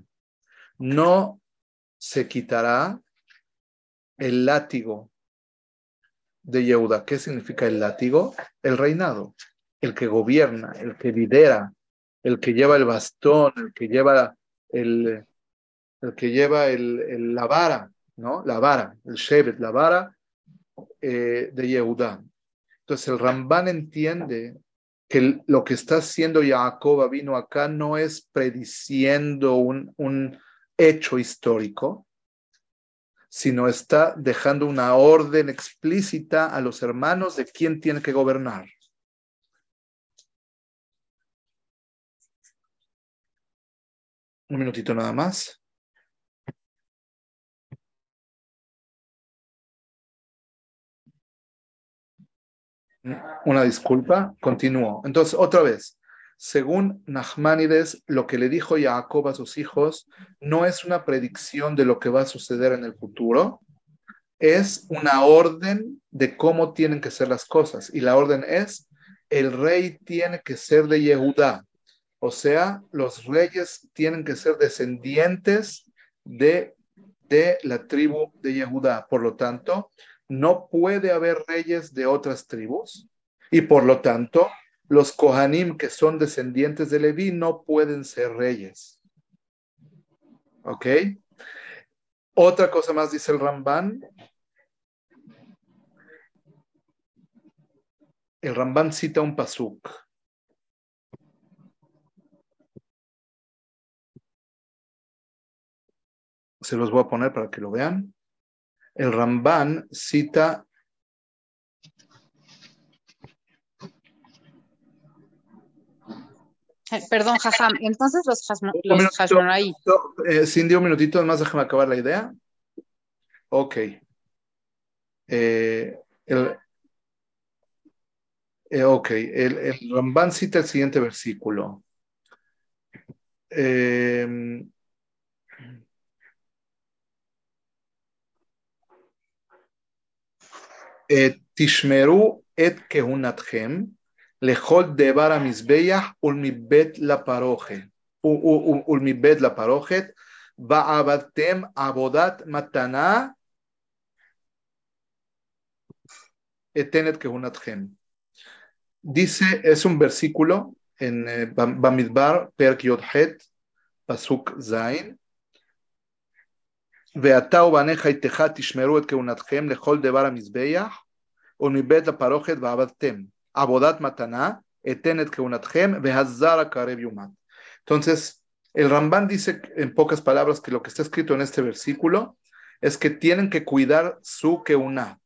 No se quitará el látigo de Yehuda. ¿Qué significa el látigo? El reinado, el que gobierna, el que lidera, el que lleva el bastón, el que lleva el, el que lleva el, la vara, ¿no? La vara, el Shevet, la vara eh, de Yehudá. Entonces el Ramban entiende que lo que está haciendo Jacob vino acá no es prediciendo un, un hecho histórico, sino está dejando una orden explícita a los hermanos de quién tiene que gobernar. Un minutito nada más. Una disculpa, continúo. Entonces, otra vez, según Nachmanides, lo que le dijo Jacob a sus hijos no es una predicción de lo que va a suceder en el futuro, es una orden de cómo tienen que ser las cosas. Y la orden es, el rey tiene que ser de Yehudá, o sea, los reyes tienen que ser descendientes de, de la tribu de Yehudá. Por lo tanto, no puede haber reyes de otras tribus. Y por lo tanto, los Kohanim que son descendientes de Leví no pueden ser reyes. ¿Ok? Otra cosa más dice el Ramban. El Ramban cita un pasuk se los voy a poner para que lo vean. El Ramban cita Perdón, Jajam. Entonces los, jasmo. Eh, Cindy, un minutito, más déjame acabar la idea. Ok. Eh, el, eh, ok, el, el Ramban cita el siguiente versículo. Em, tishmeru et kehunathem לכל דבר המזבח ולמבית לפרוכת, ולמבית לפרוכת, Va'abadtem abodat matana etenet kehunatchem. Dice, es un versículo en Bamidbar, Perk Yodhet, Pasuk Zain. ואתה ובניך איתך תשמרו את כהונתכם לכל דבר המזבח ומבית הפרוכת ועבדתם. Abodat Mataná, Etenet Behazara Yumat. Entonces, el Ramban dice en pocas palabras que lo que está escrito en este versículo es que tienen que cuidar su Keuná.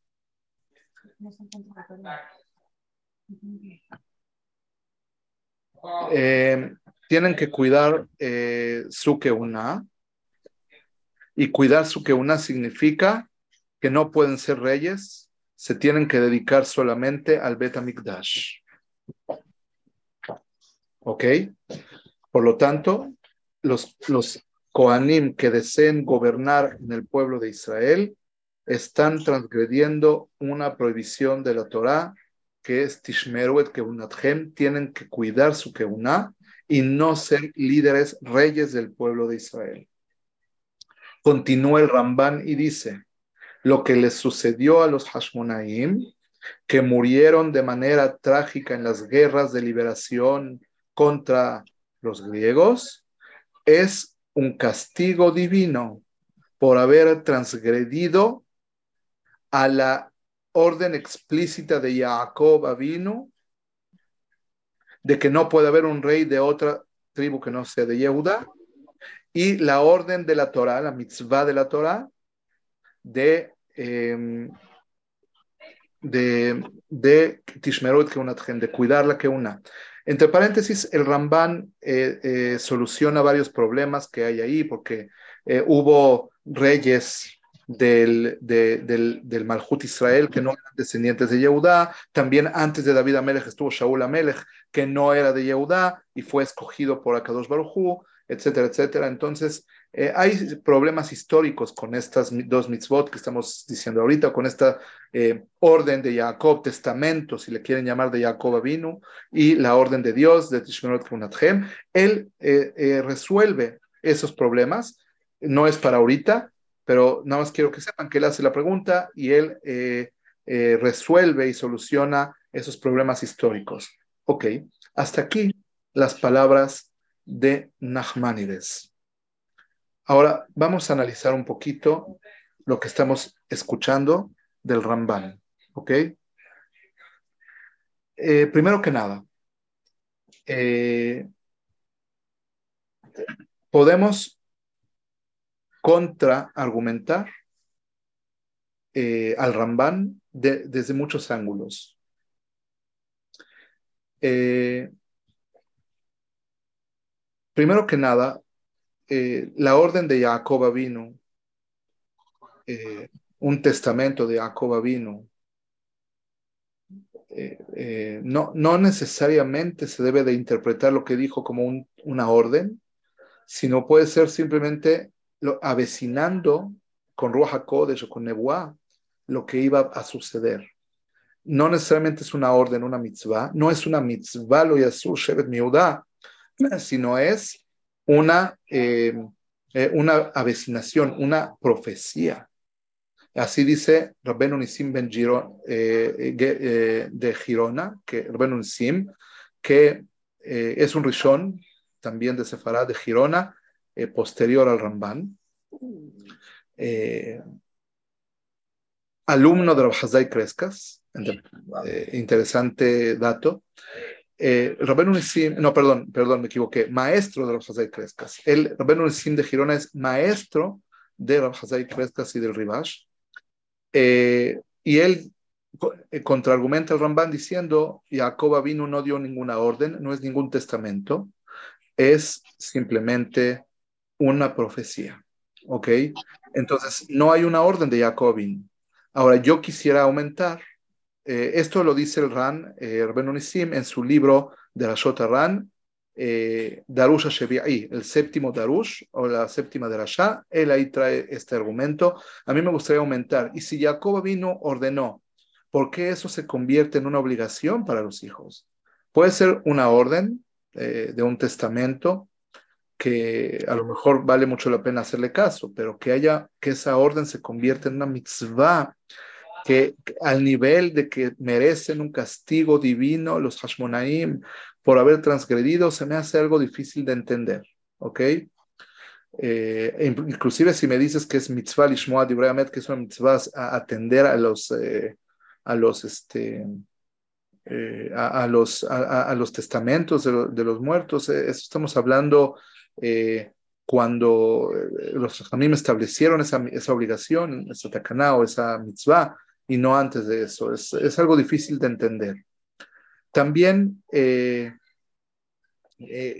Eh, tienen que cuidar eh, su Keuná. Y cuidar su Keuná significa que no pueden ser reyes, se tienen que dedicar solamente al Bet Mikdash. ¿Ok? Por lo tanto, los, los Kohanim que deseen gobernar en el pueblo de Israel están transgrediendo una prohibición de la Torah que es Tishmeruet Keunathem, tienen que cuidar su Keuná y no ser líderes, reyes del pueblo de Israel. Continúa el Ramban y dice, lo que les sucedió a los Hashmonaim, que murieron de manera trágica en las guerras de liberación contra los griegos, es un castigo divino por haber transgredido a la orden explícita de Jacob Avinu de que no puede haber un rey de otra tribu que no sea de Yehuda y la orden de la Torah, la mitzvah de la Torah, de, eh, de, de Tishmerut de cuidar la que una. Entre paréntesis, el Ramban eh, eh, soluciona varios problemas que hay ahí, porque eh, hubo reyes del, del, del Malhut Israel que no eran descendientes de Yehudá. También antes de David Amelech estuvo Shaul Amelech, que no era de Yehudá y fue escogido por Akadosh Barujú, etcétera, etcétera. Entonces, eh, hay problemas históricos con estas dos mitzvot que estamos diciendo ahorita, con esta eh, orden de Jacob, testamento, si le quieren llamar de Jacob Avinu, y la orden de Dios de Tishmerot Kunathem. Él eh, resuelve esos problemas. No es para ahorita, pero nada más quiero que sepan que él hace la pregunta y él resuelve y soluciona esos problemas históricos. Ok, hasta aquí las palabras de Nachmanides. Ahora vamos a analizar un poquito lo que estamos escuchando del Ramban. ¿Ok? Eh, primero que nada, podemos contra-argumentar eh, al Ramban desde muchos ángulos. Eh, primero que nada, eh, la orden de Jacob vino, un testamento de Jacob vino, no, no, necesariamente se debe de interpretar lo que dijo como una orden, sino puede ser simplemente avecinando con Ruach HaKodesh o con Nebuah lo que iba a suceder. No necesariamente es una orden, una mitzvah, no es una mitzvah lo yasur shevet miudá, sino es una, eh, eh, una avecinación, una profecía. Así dice Rabben Nisim ben Giro, eh, de Girona, que Rabben Nisim, que es un rishon también de Sefarad de Girona, eh, posterior al Ramban, eh, alumno de Rabhazai Crescas, eh, interesante dato. Eh, no, perdón, perdón, me equivoqué, maestro de Rabhazai Crescas. El de Girona es maestro de Rabhazai Crescas y del Ribash. y él contraargumenta al Ramban diciendo, Jacob vino no dio ninguna orden, no es ningún testamento, es simplemente una profecía. ¿Ok? Entonces, no hay una orden de Jacobin. Ahora, yo quisiera aumentar. Eh, esto lo dice el Ran, eh, en su libro de la Shota Ran, eh, Darush Shevi'i, el séptimo Darush o la séptima de. Él ahí trae este argumento. A mí me gustaría aumentar. Y si Jacob vino, ordenó, ¿por qué eso se convierte en una obligación para los hijos? Puede ser una orden eh, de un testamento, que a lo mejor vale mucho la pena hacerle caso, pero que haya, que esa orden se convierta en una mitzvah, que al nivel de que merecen un castigo divino los Hashmonaim por haber transgredido, se me hace algo difícil de entender, ¿ok? Eh, inclusive si me dices que es mitzvah lishmoa que es una mitzvah a atender a los, eh, a los, este, eh, a, los, a, los testamentos de, los muertos, eso estamos hablando cuando los Jamim establecieron esa, esa obligación, esa takaná o esa mitzvah, y no antes de eso. Es, es algo difícil de entender. También eh,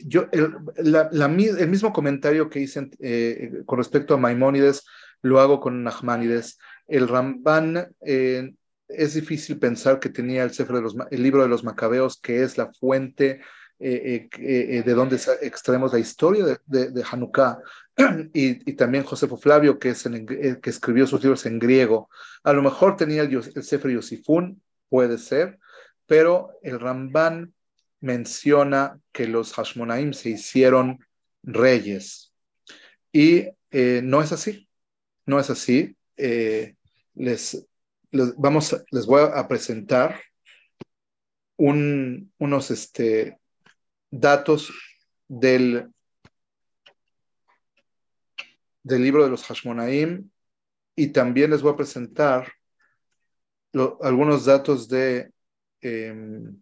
yo, el, el, mismo comentario que hice eh, con respecto a Maimónides lo hago con Nachmanides. El Ramban eh, es difícil pensar que tenía el, de los, el libro de los Macabeos, que es la fuente de donde extraemos la historia de, Hanukkah, y, también Josefo Flavio, que, es que escribió sus libros en griego. A lo mejor tenía el, el Sefer Yosifún, puede ser, pero el Ramban menciona que los Hashmonaim se hicieron reyes. Y eh, no es así, no es así. Eh, les, vamos, les voy a presentar unos este, datos del, del libro de los Hashmonaim y también les voy a presentar algunos datos de em,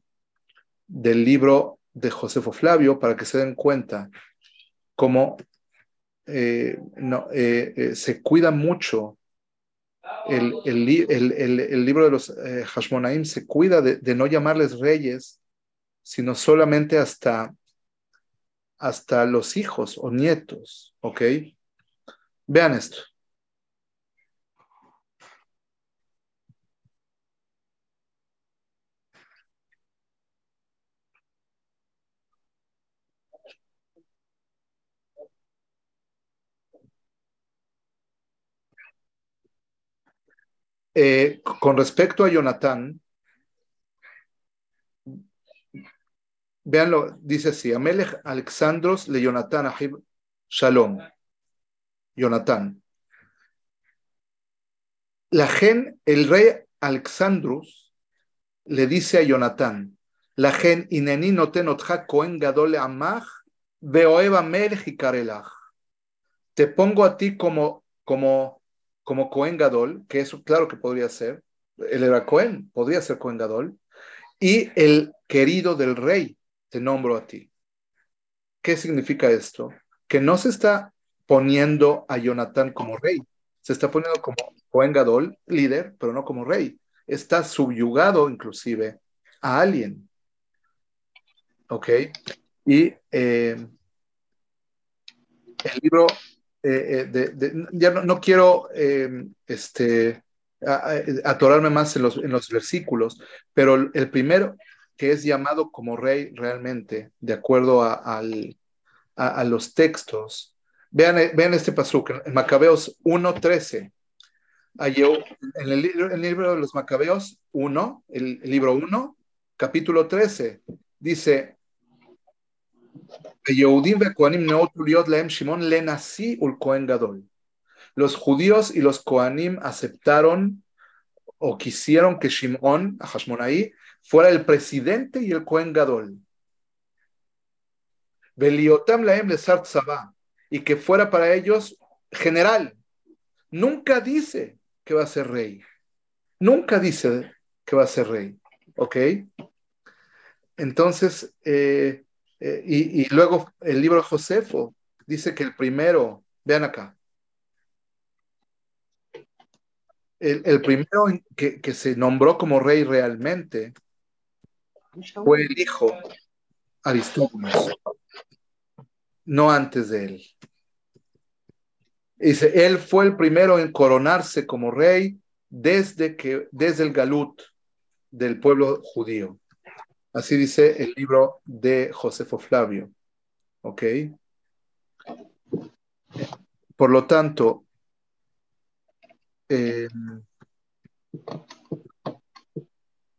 del libro de Josefo Flavio para que se den cuenta cómo eh, no, eh, eh, se cuida mucho el, el, libro de los Hashmonaim, se cuida de, no llamarles reyes, sino solamente hasta, hasta los hijos o nietos, ¿ok? Vean esto. Eh, con respecto a Jonatán, véanlo, dice así, Amelech Alexandros le Jonatán Ahib Shalom. Jonatán. La gen, el rey Alexandros le dice a Jonatán, la gen ineni notenotja kohen gadol amach veoeva melech Te pongo a ti como, como como Cohen Gadol, que eso claro que podría ser, él era Cohen, podría ser Cohen Gadol, y el querido del rey, te nombro a ti. ¿Qué significa esto? Que no se está poniendo a Jonathan como rey, se está poniendo como Cohen Gadol, líder, pero no como rey. Está subyugado inclusive a alguien. ¿Ok? Y eh, el libro eh, eh, ya no, quiero este, atorarme más en los, en los versículos, pero el primero que es llamado como rey realmente, de acuerdo a, al, a, los textos, vean, vean este paso en Macabeos 1.13. En libro, el libro de los Macabeos 1, el, el libro 1, capítulo 13, dice, los judíos y los Koanim aceptaron o quisieron que Shimon, a Hashmonaí, fuera el presidente y el Kohen Gadol. y que fuera para ellos general. Nunca dice que va a ser rey. Nunca dice que va a ser rey. ¿Ok? Entonces, eh, eh, y, luego el libro de Josefo dice que el primero, vean acá, el, primero que, que, se nombró como rey realmente fue el hijo Aristóbulos, no antes de él. Dice, él fue el primero en coronarse como rey desde, que, desde el galut del pueblo judío. Así dice el libro de Josefo Flavio. ¿Ok? Por lo tanto, eh,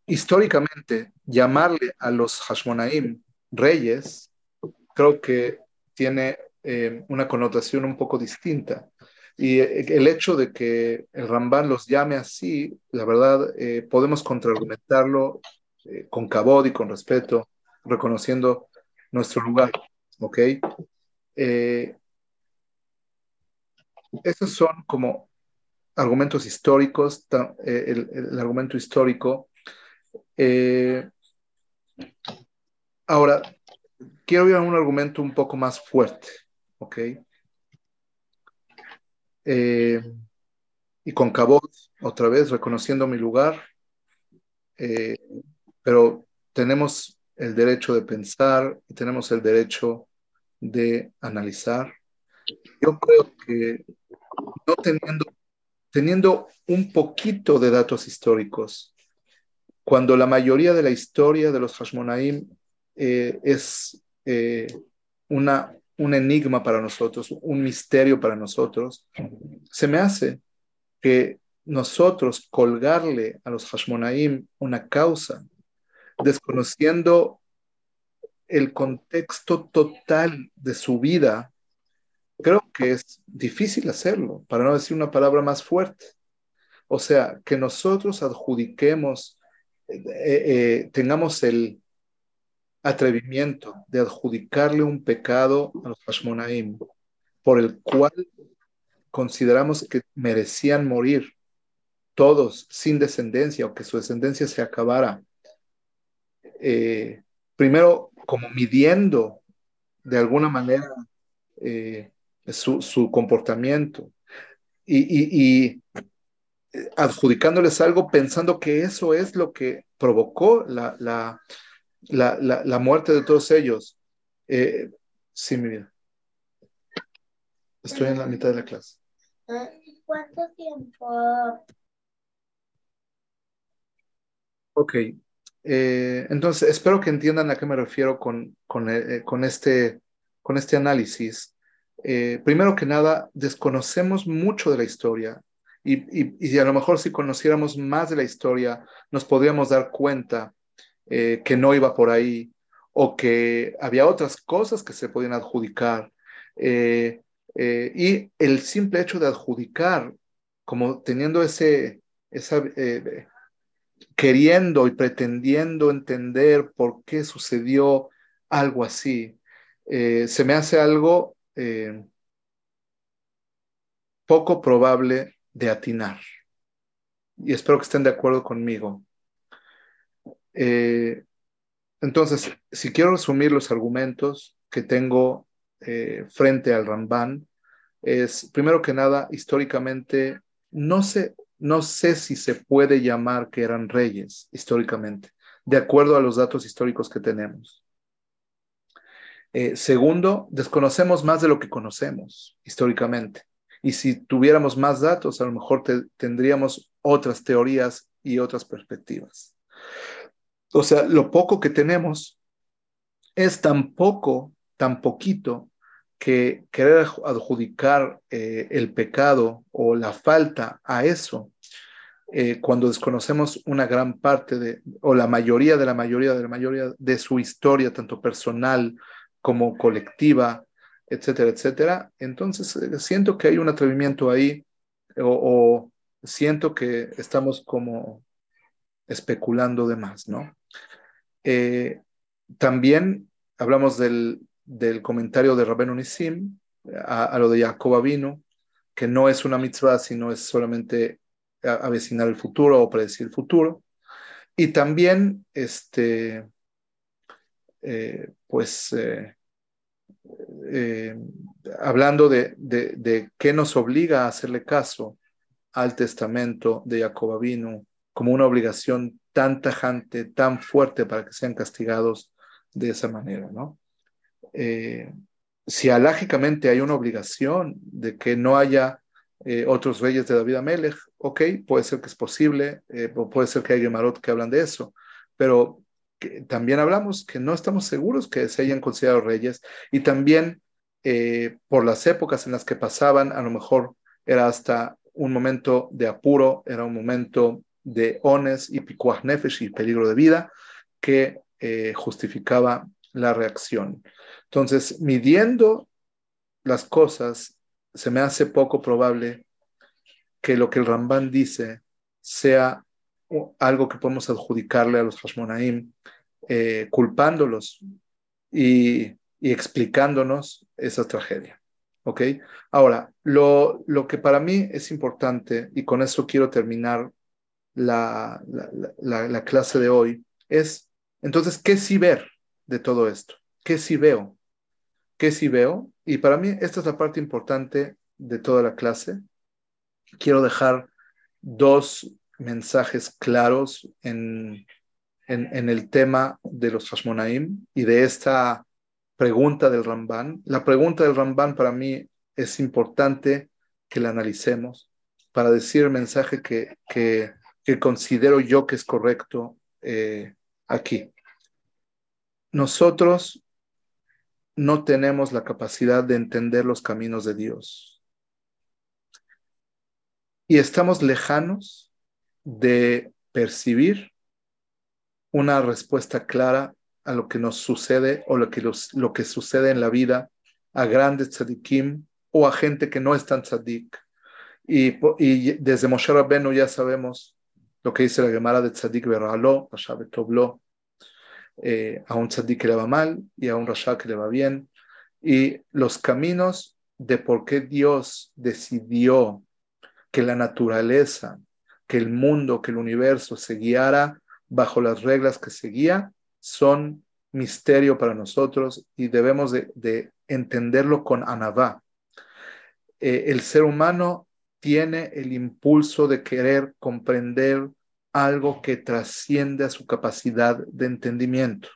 históricamente, llamarle a los Hashmonaim reyes, creo que tiene eh, una connotación un poco distinta. Y eh, el hecho de que el Ramban los llame así, la verdad, eh, podemos contraargumentarlo con cabod y con respeto, reconociendo nuestro lugar. ¿Ok? estos son como argumentos históricos, el, argumento histórico. Ahora, quiero ir a un argumento un poco más fuerte. ¿ok? Eh, y con cabot, otra vez, reconociendo mi lugar, eh, pero tenemos el derecho de pensar y tenemos el derecho de analizar. Yo creo que no teniendo, teniendo un poquito de datos históricos, cuando la mayoría de la historia de los Hashmonaim eh, es una un enigma para nosotros, un misterio para nosotros, se me hace que nosotros colgarle a los Hashmonaim una causa, desconociendo el contexto total de su vida, creo que es difícil hacerlo, para no decir una palabra más fuerte. O sea, que nosotros adjudiquemos, eh, eh, tengamos el, atrevimiento de adjudicarle un pecado a los Hashmonaim, por el cual consideramos que merecían morir todos sin descendencia o que su descendencia se acabara. Eh, primero, como midiendo de alguna manera eh, su, comportamiento y, adjudicándoles algo pensando que eso es lo que provocó la, la, la, la, la muerte de todos ellos. Eh, sí, mi vida. Estoy en la mitad de la clase. ¿Cuánto tiempo? Ok. Eh, entonces, espero que entiendan a qué me refiero con, con, eh, con este, con este análisis. primero que nada, desconocemos mucho de la historia y, y, y, a lo mejor si conociéramos más de la historia, nos podríamos dar cuenta eh, que no iba por ahí o que había otras cosas que se podían adjudicar. Eh, eh, y el simple hecho de adjudicar, como teniendo ese, esa, queriendo y pretendiendo entender por qué sucedió algo así, se me hace algo poco probable de atinar. Y espero que estén de acuerdo conmigo. Eh, entonces, si quiero resumir los argumentos que tengo eh, frente al Ramban, es, primero que nada, históricamente, no sé, no sé si se puede llamar que eran reyes históricamente, de acuerdo a los datos históricos que tenemos. Eh, segundo, desconocemos más de lo que conocemos históricamente. Y si tuviéramos más datos, a lo mejor tendríamos otras teorías y otras perspectivas. O sea, lo poco que tenemos es tan poco, tan poquito, que querer adjudicar eh, el pecado o la falta a eso, eh, cuando desconocemos una gran parte de, o la mayoría de la mayoría de la mayoría de su historia, tanto personal como colectiva, etcétera, etcétera, entonces eh, siento que hay un atrevimiento ahí o, siento que estamos como especulando de más, ¿no? Eh, también hablamos del, del, comentario de Rabben Unisim a, lo de Jacob Avino, que no es una mitzvah, sino es solamente avecinar el futuro o predecir el futuro. Y también, este, eh, pues, hablando de, de, qué nos obliga a hacerle caso al testamento de Jacob Avino como una obligación tan tajante, tan fuerte para que sean castigados de esa manera, ¿no? Eh, si alágicamente hay una obligación de que no haya eh, otros reyes de David Amelech, ok, puede ser que es posible, eh, puede ser que haya Marot que hablan de eso, pero también hablamos que no estamos seguros que se hayan considerado reyes y también por las épocas en las que pasaban, a lo mejor era hasta un momento de apuro, era un momento de ones y pikuach nefesh y peligro de vida que eh, justificaba la reacción. Entonces, midiendo las cosas, se me hace poco probable que lo que el Ramban dice sea algo que podemos adjudicarle a los Hashmonaim, eh, culpándolos y, explicándonos esa tragedia. ¿Ok? Ahora, lo, lo, que para mí es importante, y con eso quiero terminar la, la, la clase de hoy, es entonces, ¿qué sí ver de todo esto? ¿Qué sí veo? ¿Qué sí veo? Y para mí esta es la parte importante de toda la clase. Quiero dejar dos mensajes claros en, en, el tema de los Hashmonaim y de esta pregunta del Ramban. La pregunta del Ramban para mí es importante que la analicemos para decir el mensaje que, que, considero yo que es correcto eh, aquí. Nosotros no tenemos la capacidad de entender los caminos de Dios. Y estamos lejanos de percibir una respuesta clara a lo que nos sucede o lo que, lo que sucede en la vida a grandes tzadikim o a gente que no es tan tzadik. Y, desde Moshe Rabbeinu ya sabemos lo que dice la Gemara de tzadik berralo, Toblo, eh, a un tzadik que le va mal y a un rasha que le va bien. Y los caminos de por qué Dios decidió que la naturaleza, que el mundo, que el universo se guiara bajo las reglas que seguía, son misterio para nosotros y debemos de, entenderlo con anavá. Eh, el ser humano tiene el impulso de querer comprender algo que trasciende a su capacidad de entendimiento,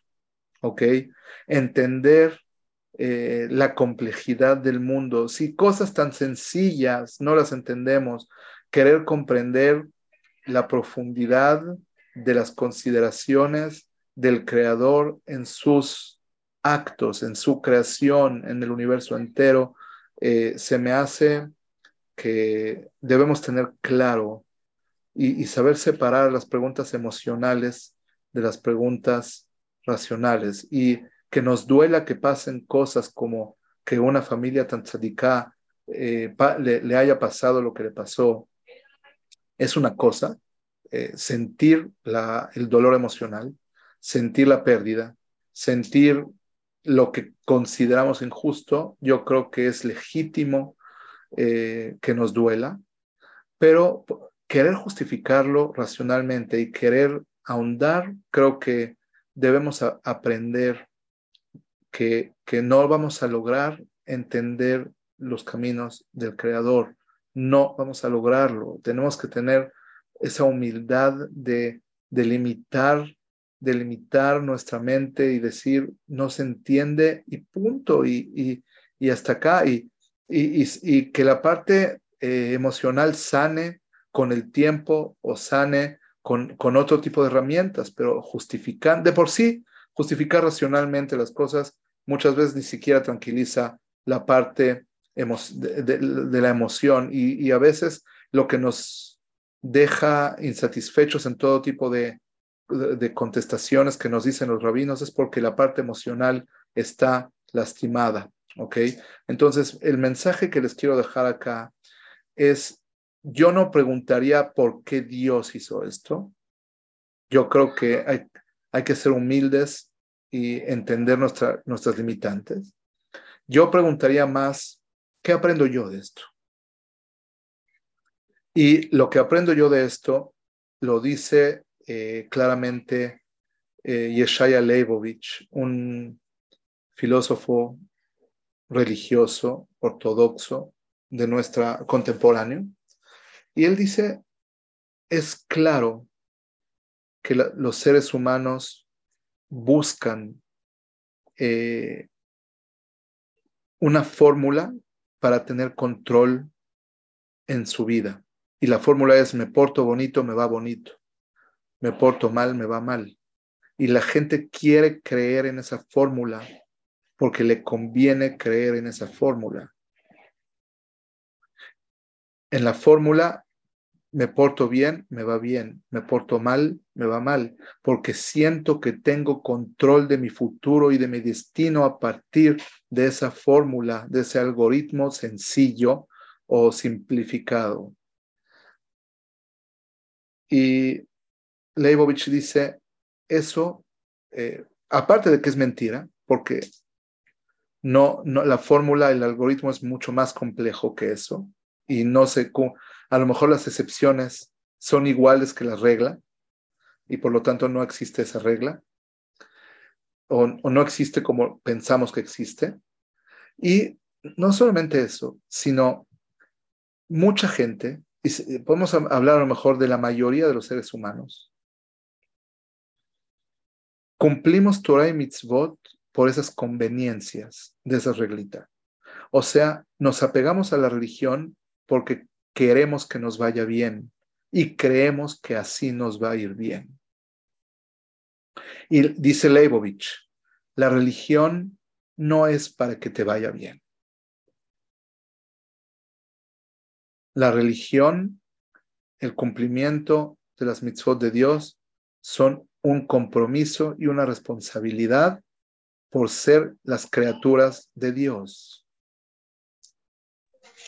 ¿ok? Entender eh, la complejidad del mundo. Si cosas tan sencillas no las entendemos, querer comprender la profundidad de las consideraciones del creador en sus actos, en su creación, en el universo entero, eh, se me hace que debemos tener claro y, saber separar las preguntas emocionales de las preguntas racionales. Y que nos duela que pasen cosas como que una familia tan tzadika eh, le, haya pasado lo que le pasó, es una cosa, eh, sentir el dolor emocional, sentir la pérdida, sentir lo que consideramos injusto, yo creo que es legítimo eh, que nos duela, pero querer justificarlo racionalmente y querer ahondar, creo que debemos aprender que, que no vamos a lograr entender los caminos del Creador. No vamos a lograrlo. Tenemos que tener esa humildad de, de limitar, de limitar nuestra mente y decir, no se entiende y punto, y, y, hasta acá, y, y, que la parte eh, emocional sane con el tiempo o sane con, con otro tipo de herramientas, pero justificar, de por sí, justificar racionalmente las cosas muchas veces ni siquiera tranquiliza la parte de, la emoción y, a veces lo que nos deja insatisfechos en todo tipo de, de contestaciones que nos dicen los rabinos es porque la parte emocional está lastimada, ¿ok? Entonces, el mensaje que les quiero dejar acá es yo no preguntaría por qué Dios hizo esto. Yo creo que hay, hay que ser humildes y entender nuestra, nuestras limitantes. Yo preguntaría más, ¿qué aprendo yo de esto? Y lo que aprendo yo de esto lo dice eh, claramente eh, Yeshaya Leibovich, un filósofo religioso ortodoxo de nuestra contemporáneo, y él dice, es claro que los seres humanos buscan eh, una fórmula para tener control en su vida. Y la fórmula es, me porto bonito, me va bonito. Me porto mal, me va mal. Y la gente quiere creer en esa fórmula porque le conviene creer en esa fórmula. En la fórmula me porto bien, me va bien, me porto mal, me va mal, porque siento que tengo control de mi futuro y de mi destino a partir de esa fórmula, de ese algoritmo sencillo o simplificado. Y Leibovich dice, eso, eh, aparte de que es mentira, porque no, no, la fórmula, el algoritmo es mucho más complejo que eso, y no sé, a lo mejor las excepciones son iguales que la regla, y por lo tanto no existe esa regla, o, no existe como pensamos que existe. Y no solamente eso, sino mucha gente, y podemos hablar a lo mejor de la mayoría de los seres humanos, cumplimos Torah y mitzvot por esas conveniencias de esa reglita. O sea, nos apegamos a la religión porque queremos que nos vaya bien y creemos que así nos va a ir bien. Y dice Leibovich, la religión no es para que te vaya bien. La religión, el cumplimiento de las mitzvot de Dios son un compromiso y una responsabilidad por ser las criaturas de Dios.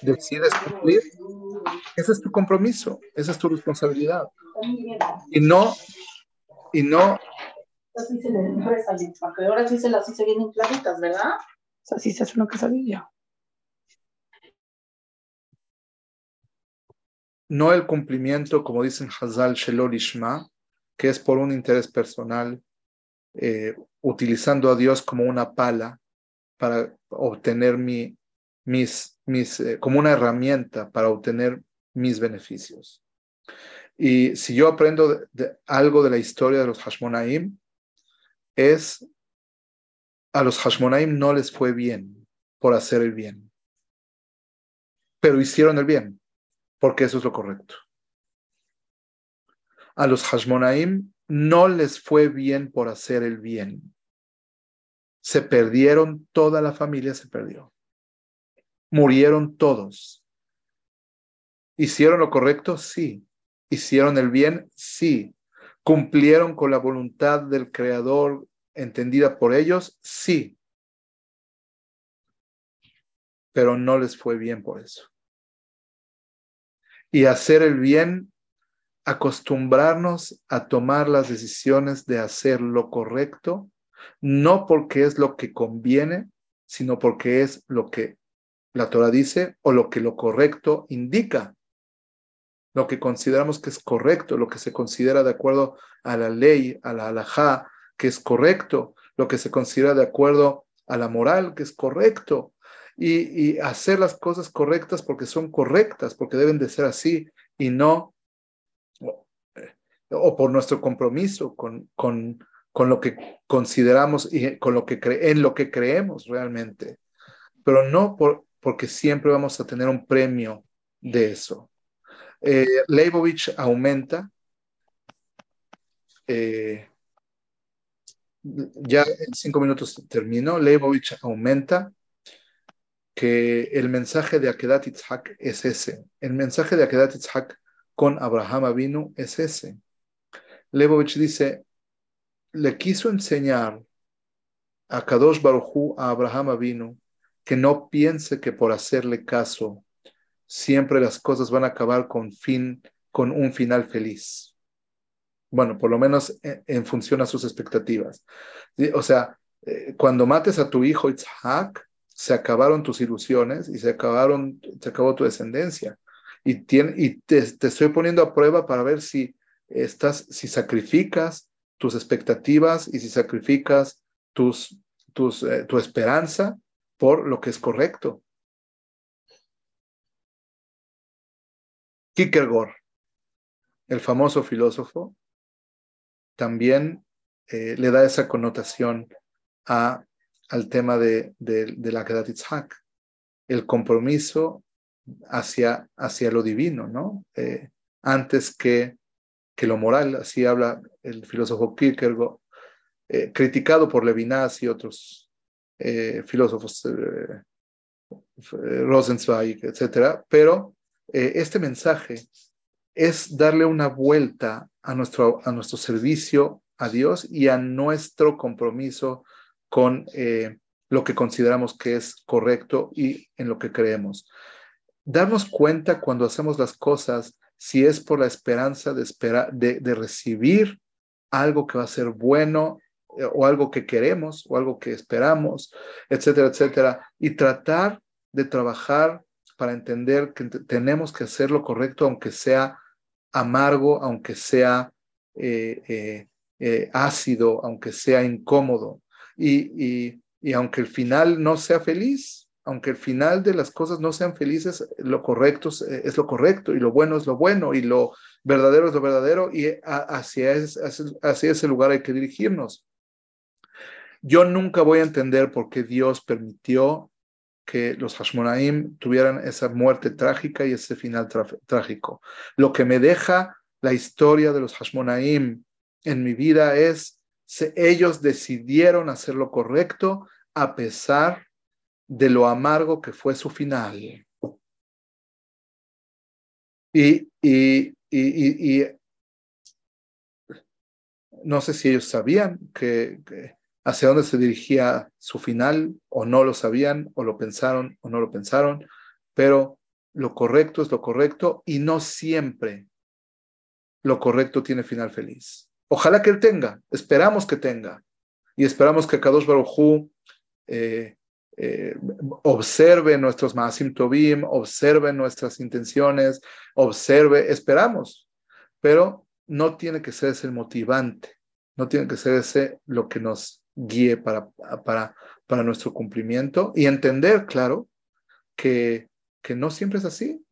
Decides cumplir, ese es tu compromiso, esa es tu responsabilidad. Y no, y no. Así se le porque ahora sí se las hice bien claritas, ¿verdad? O sea, sí se hace una quesadilla. No el cumplimiento, como dicen Hazal Shelol Ishma, que es por un interés personal, eh, utilizando a Dios como una pala para obtener mi, mis, eh, como una herramienta para obtener mis beneficios. Y si yo aprendo algo de la historia de los Hashmonaim, es a los Hashmonaim no les fue bien por hacer el bien, pero hicieron el bien, porque eso es lo correcto a los Hashmonaim no les fue bien por hacer el bien. Se perdieron, toda la familia se perdió. Murieron todos. ¿Hicieron lo correcto? Sí. ¿Hicieron el bien? Sí. ¿Cumplieron con la voluntad del Creador entendida por ellos? Sí. Pero no les fue bien por eso. Y hacer el bien acostumbrarnos a tomar las decisiones de hacer lo correcto, no porque es lo que conviene, sino porque es lo que la Torah dice o lo que lo correcto indica. Lo que consideramos que es correcto, lo que se considera de acuerdo a la ley, a la halajá, que es correcto, lo que se considera de acuerdo a la moral, que es correcto, y, y hacer las cosas correctas porque son correctas, porque deben de ser así, y no o por nuestro compromiso con, con, con lo que consideramos y con lo que en lo que creemos realmente, pero no por, porque siempre vamos a tener un premio de eso. Eh, Leibovich aumenta, eh, ya en cinco minutos termino, Leibovich aumenta que el mensaje de Akedat Yitzhak es ese. El mensaje de Akedat Yitzhak con Abraham Avinu es ese. Lebovich dice, le quiso enseñar a Kadosh Baruchu, a Abraham Avinu, que no piense que por hacerle caso siempre las cosas van a acabar con fin, con un final feliz. Bueno, por lo menos en, función a sus expectativas. O sea, eh, cuando mates a tu hijo Itzhak, se acabaron tus ilusiones y se acabaron, se acabó tu descendencia. Y, y te, estoy poniendo a prueba para ver si estás, si sacrificas tus expectativas y si sacrificas tus, tus, eh, tu esperanza por lo que es correcto. Kierkegaard, el famoso filósofo, también eh, le da esa connotación al tema de, la Kedat el compromiso hacia, hacia lo divino, ¿no? Eh, antes que que lo moral, así habla el filósofo Kierkegaard, eh, criticado por Levinas y otros eh, filósofos, eh, Rosenzweig, etcétera, pero este mensaje es darle una vuelta a nuestro, a nuestro servicio a Dios y a nuestro compromiso con eh, lo que consideramos que es correcto y en lo que creemos. Darnos cuenta cuando hacemos las cosas si es por la esperanza de, esperar, de, recibir algo que va a ser bueno eh, o algo que queremos o algo que esperamos, etcétera, etcétera, y tratar de trabajar para entender que tenemos que hacer lo correcto, aunque sea amargo, aunque sea eh, eh, ácido, aunque sea incómodo, y, y, aunque el final no sea feliz, aunque el final de las cosas no sean felices, lo correcto es, lo correcto y lo bueno es lo bueno y lo verdadero es lo verdadero y hacia, hacia ese lugar hay que dirigirnos. Yo nunca voy a entender por qué Dios permitió que los Hashmonaim tuvieran esa muerte trágica y ese final trágico. Lo que me deja la historia de los Hashmonaim en mi vida es que ellos decidieron hacer lo correcto a pesar de lo amargo que fue su final. Y, y, y, no sé si ellos sabían que hacia dónde se dirigía su final, o no lo sabían, o lo pensaron, o no lo pensaron, pero lo correcto es lo correcto y no siempre lo correcto tiene final feliz. Ojalá que él tenga, esperamos que tenga, y esperamos que Kadosh Baruj eh, eh, observe nuestros Maasim Tobim, observe nuestras intenciones, observe, esperamos, pero no tiene que ser ese el motivante, no tiene que ser ese lo que nos guíe para, para, para nuestro cumplimiento y entender, claro, que, que no siempre es así.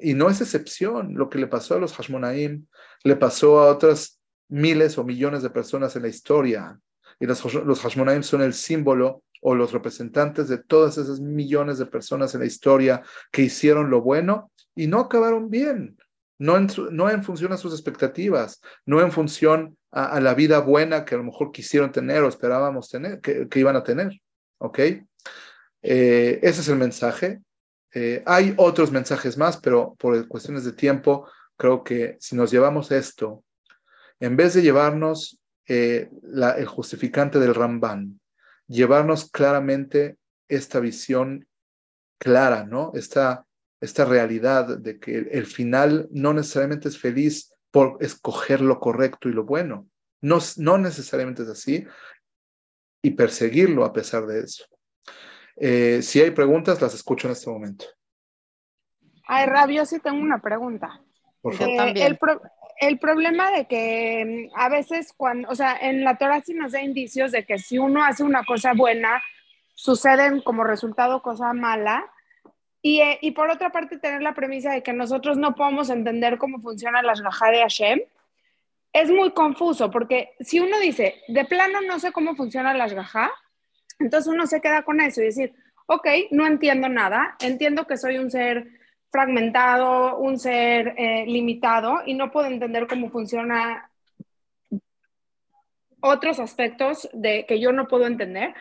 Y no es excepción. Lo que le pasó a los Hashmonaim le pasó a otras miles o millones de personas en la historia. Y los, los Hashmonaim son el símbolo o los representantes de todas esas millones de personas en la historia que hicieron lo bueno y no acabaron bien no en, no en función a sus expectativas, no en función a, la vida buena que a lo mejor quisieron tener o esperábamos tener, que, iban a tener. ¿Ok? Eh, ese es el mensaje. Eh, hay otros mensajes más, pero por cuestiones de tiempo, creo que si nos llevamos esto, en vez de llevarnos eh, el justificante del Ramban, llevarnos claramente esta visión clara, ¿no? Esta, esta realidad de que el final no necesariamente es feliz por escoger lo correcto y lo bueno. No, no necesariamente es así y perseguirlo a pesar de eso. Eh, si hay preguntas, las escucho en este momento. Ay, Rabio, sí tengo una pregunta. Por favor. el, el, problema de que mm, a veces cuando, o sea, en la Torah sí nos da indicios de que si uno hace una cosa buena, suceden como resultado cosa mala, eh, y, por otra parte, tener la premisa de que nosotros no podemos entender cómo funciona la Shgaha de Hashem es muy confuso, porque si uno dice, de plano no sé cómo funciona la Shgaha, entonces uno se queda con eso y decir, ok, no entiendo nada, entiendo que soy un ser fragmentado, un ser eh, limitado y no puedo entender cómo funciona otros aspectos de que yo no puedo entender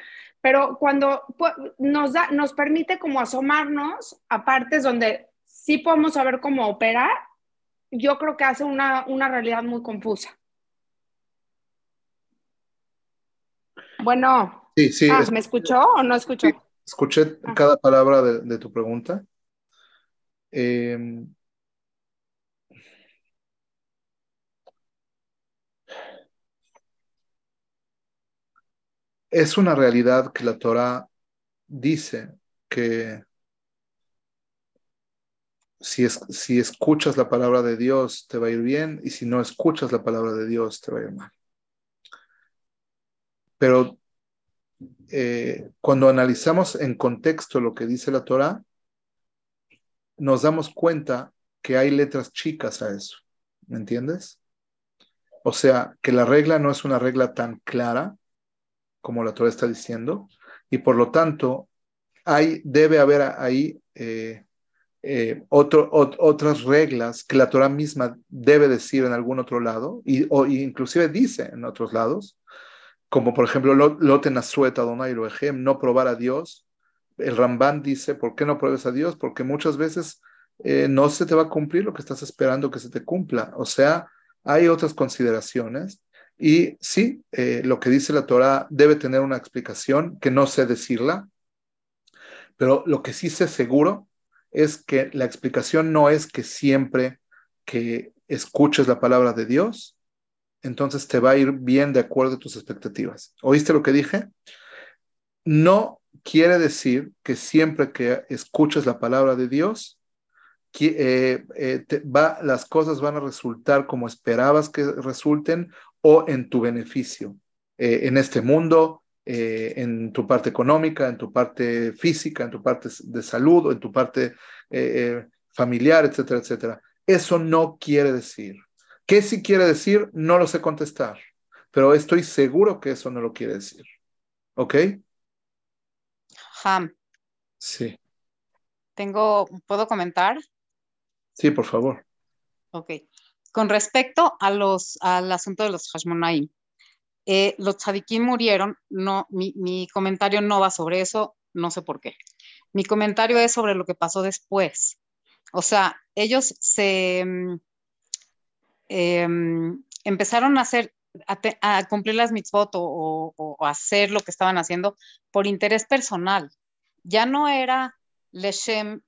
pero cuando nos, da, nos permite como asomarnos a partes donde sí podemos saber cómo operar, yo creo que hace una, una realidad muy confusa. Bueno, sí, sí, ah, ¿me escuchó o no escuchó? escuché ah. cada palabra de, tu pregunta. Eh, es una realidad que la Torah dice que si, si escuchas la palabra de Dios te va a ir bien y si no escuchas la palabra de Dios te va a ir mal. Pero eh, cuando analizamos en contexto lo que dice la Torah, nos damos cuenta que hay letras chicas a eso. ¿Me entiendes? O sea, que la regla no es una regla tan clara como la Torah está diciendo, y por lo tanto hay, debe haber ahí eh, eh, otras reglas que la Torah misma debe decir en algún otro lado, y, o, inclusive dice en otros lados, como por ejemplo, Loten Asueta, Donai no probar a Dios. El Ramban dice, ¿por qué no pruebes a Dios? Porque muchas veces eh, no se te va a cumplir lo que estás esperando que se te cumpla. O sea, hay otras consideraciones. Y sí, eh, lo que dice la Torah debe tener una explicación que no sé decirla, pero lo que sí sé seguro es que la explicación no es que siempre que escuches la palabra de Dios, entonces te va a ir bien de acuerdo a tus expectativas. ¿Oíste lo que dije? No quiere decir que siempre que escuches la palabra de Dios, eh, eh, va, las cosas van a resultar como esperabas que resulten o en tu beneficio, eh, en este mundo, en tu parte económica, en tu parte física, en tu parte de salud o en tu parte familiar, etcétera, etcétera. Eso no quiere decir. ¿Qué sí quiere decir? No lo sé contestar, pero estoy seguro que eso no lo quiere decir. ¿Ok? Ham. Sí. Tengo, ¿puedo comentar? Sí, por favor. Ok. Con respecto a los, al asunto de los Hashmonaim, eh, los tzadikim murieron, no, mi, mi, comentario no va sobre eso, no sé por qué. Mi comentario es sobre lo que pasó después. O sea, ellos se eh, empezaron a hacer, a, a, cumplir las mitzvot o, o, o, hacer lo que estaban haciendo por interés personal. Ya no era Leshem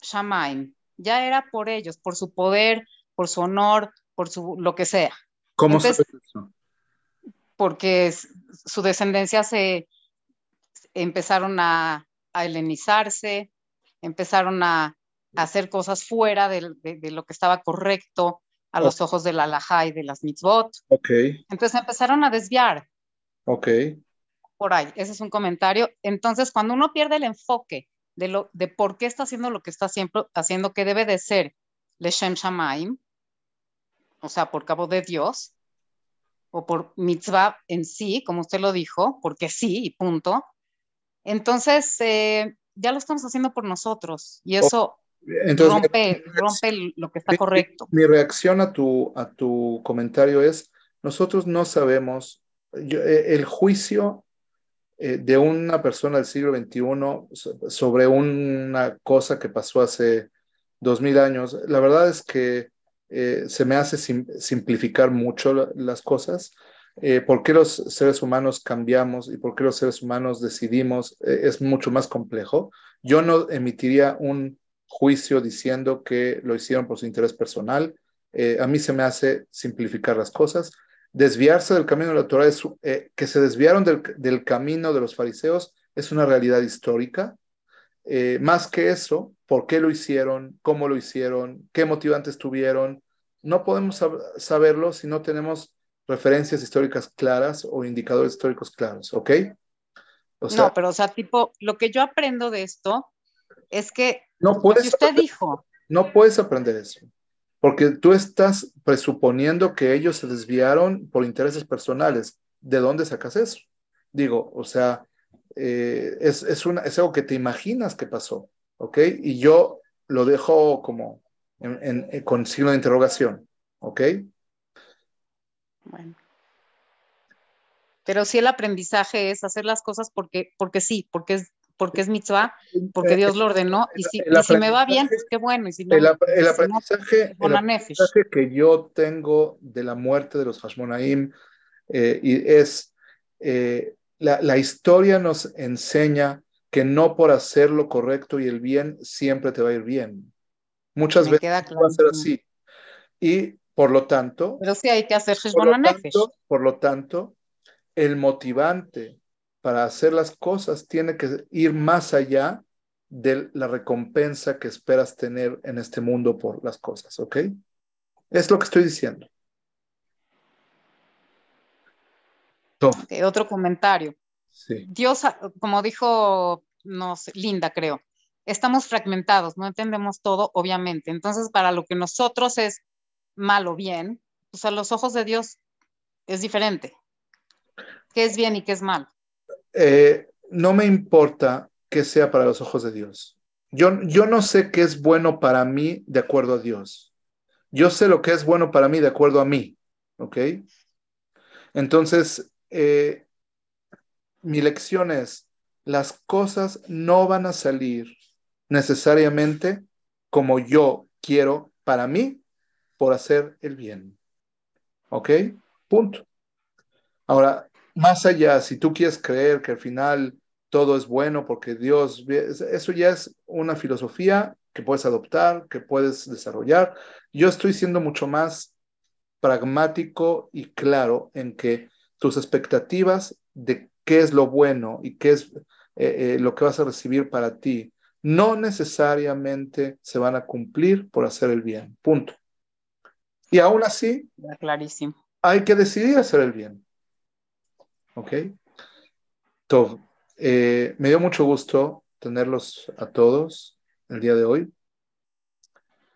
Shamaim, ya era por ellos, por su poder, por su honor, por su lo que sea. ¿Cómo Entonces, eso? Porque su descendencia se empezaron a, a helenizarse, empezaron a, a, hacer cosas fuera de, de, de, lo que estaba correcto a los ojos de la halajá y de las mitzvot. Ok. Entonces empezaron a desviar. Ok. Por ahí, ese es un comentario. Entonces, cuando uno pierde el enfoque de, lo, de por qué está haciendo lo que está siempre haciendo, que debe de ser Leshem Shamaim, o sea, por cabo de Dios, o por mitzvah en sí, como usted lo dijo, porque sí, y punto. Entonces, eh, ya lo estamos haciendo por nosotros y eso Entonces, rompe, rompe lo que está mi, correcto. Mi reacción a tu, a tu comentario es, nosotros no sabemos, yo, eh, el juicio eh, de una persona del siglo XXI sobre una cosa que pasó hace dos mil años. La verdad es que eh, se me hace sim simplificar mucho las cosas. Eh, ¿Por qué los seres humanos cambiamos y por qué los seres humanos decidimos? Eh, es mucho más complejo. Yo no emitiría un juicio diciendo que lo hicieron por su interés personal. Eh, a mí se me hace simplificar las cosas desviarse del camino de la Torah, que se desviaron del, camino de los fariseos, es una realidad histórica. Más que eso, ¿por qué lo hicieron? ¿Cómo lo hicieron? ¿Qué motivantes tuvieron? No podemos sab saberlo si no tenemos referencias históricas claras o indicadores históricos claros, ¿ok? O sea, no, pero o sea, tipo, lo que yo aprendo de esto es que no puedes si usted aprender, dijo. No puedes aprender eso. Porque tú estás presuponiendo que ellos se desviaron por intereses personales. ¿De dónde sacas eso? Digo, o sea, eh, es, es, una, es algo que te imaginas que pasó, ¿ok? Y yo lo dejo como en, en, en, con signo de interrogación, ¿ok? Bueno. Pero sí el aprendizaje es hacer las cosas porque, porque sí, porque es porque es mitzvah, porque Dios lo ordenó, y si, y si me va bien, pues qué bueno. Y si no, el, el, si aprendizaje, no, el aprendizaje que yo tengo de la muerte de los Hashmonaim eh, y es, eh, la, la, historia nos enseña que no por hacer lo correcto y el bien siempre te va a ir bien. Muchas me veces claro. va a ser así. Y por lo tanto... Pero sí hay que hacer por lo, tanto, por lo tanto, el motivante para hacer las cosas tiene que ir más allá de la recompensa que esperas tener en este mundo por las cosas, ¿ok? Es lo que estoy diciendo. Okay, otro comentario. Sí. Dios, como dijo no sé, Linda, creo, estamos fragmentados, no entendemos todo, obviamente. Entonces, para lo que nosotros es mal o bien, pues a los ojos de Dios es diferente. ¿Qué es bien y qué es mal? Eh, no me importa que sea para los ojos de Dios. Yo, yo no sé qué es bueno para mí de acuerdo a Dios. Yo sé lo que es bueno para mí de acuerdo a mí. ¿Ok? Entonces, eh, mi lección es, las cosas no van a salir necesariamente como yo quiero para mí por hacer el bien. ¿Ok? Punto. Ahora, más allá, si tú quieres creer que al final todo es bueno porque Dios, eso ya es una filosofía que puedes adoptar, que puedes desarrollar. Yo estoy siendo mucho más pragmático y claro en que tus expectativas de qué es lo bueno y qué es eh, eh, lo que vas a recibir para ti no necesariamente se van a cumplir por hacer el bien. Punto. Y aún así, clarísimo. hay que decidir hacer el bien. ¿Ok? Todo. Eh, me dio mucho gusto tenerlos a todos el día de hoy.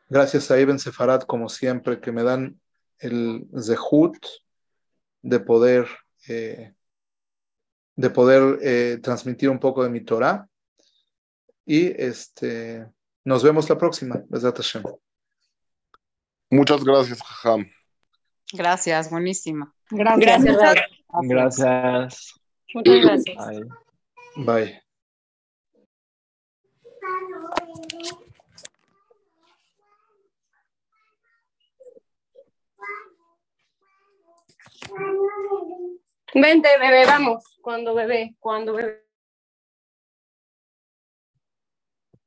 Gracias a Ibn Sefarad, como siempre, que me dan el zehut de poder, eh, de poder eh, transmitir un poco de mi Torah. Y este, nos vemos la próxima. Muchas gracias, Jajam. Gracias, buenísima. Gracias. Gracias. Gracias. Muchas gracias. Bye. Bye. Vente, bebé, vamos. Cuando bebé, cuando bebé.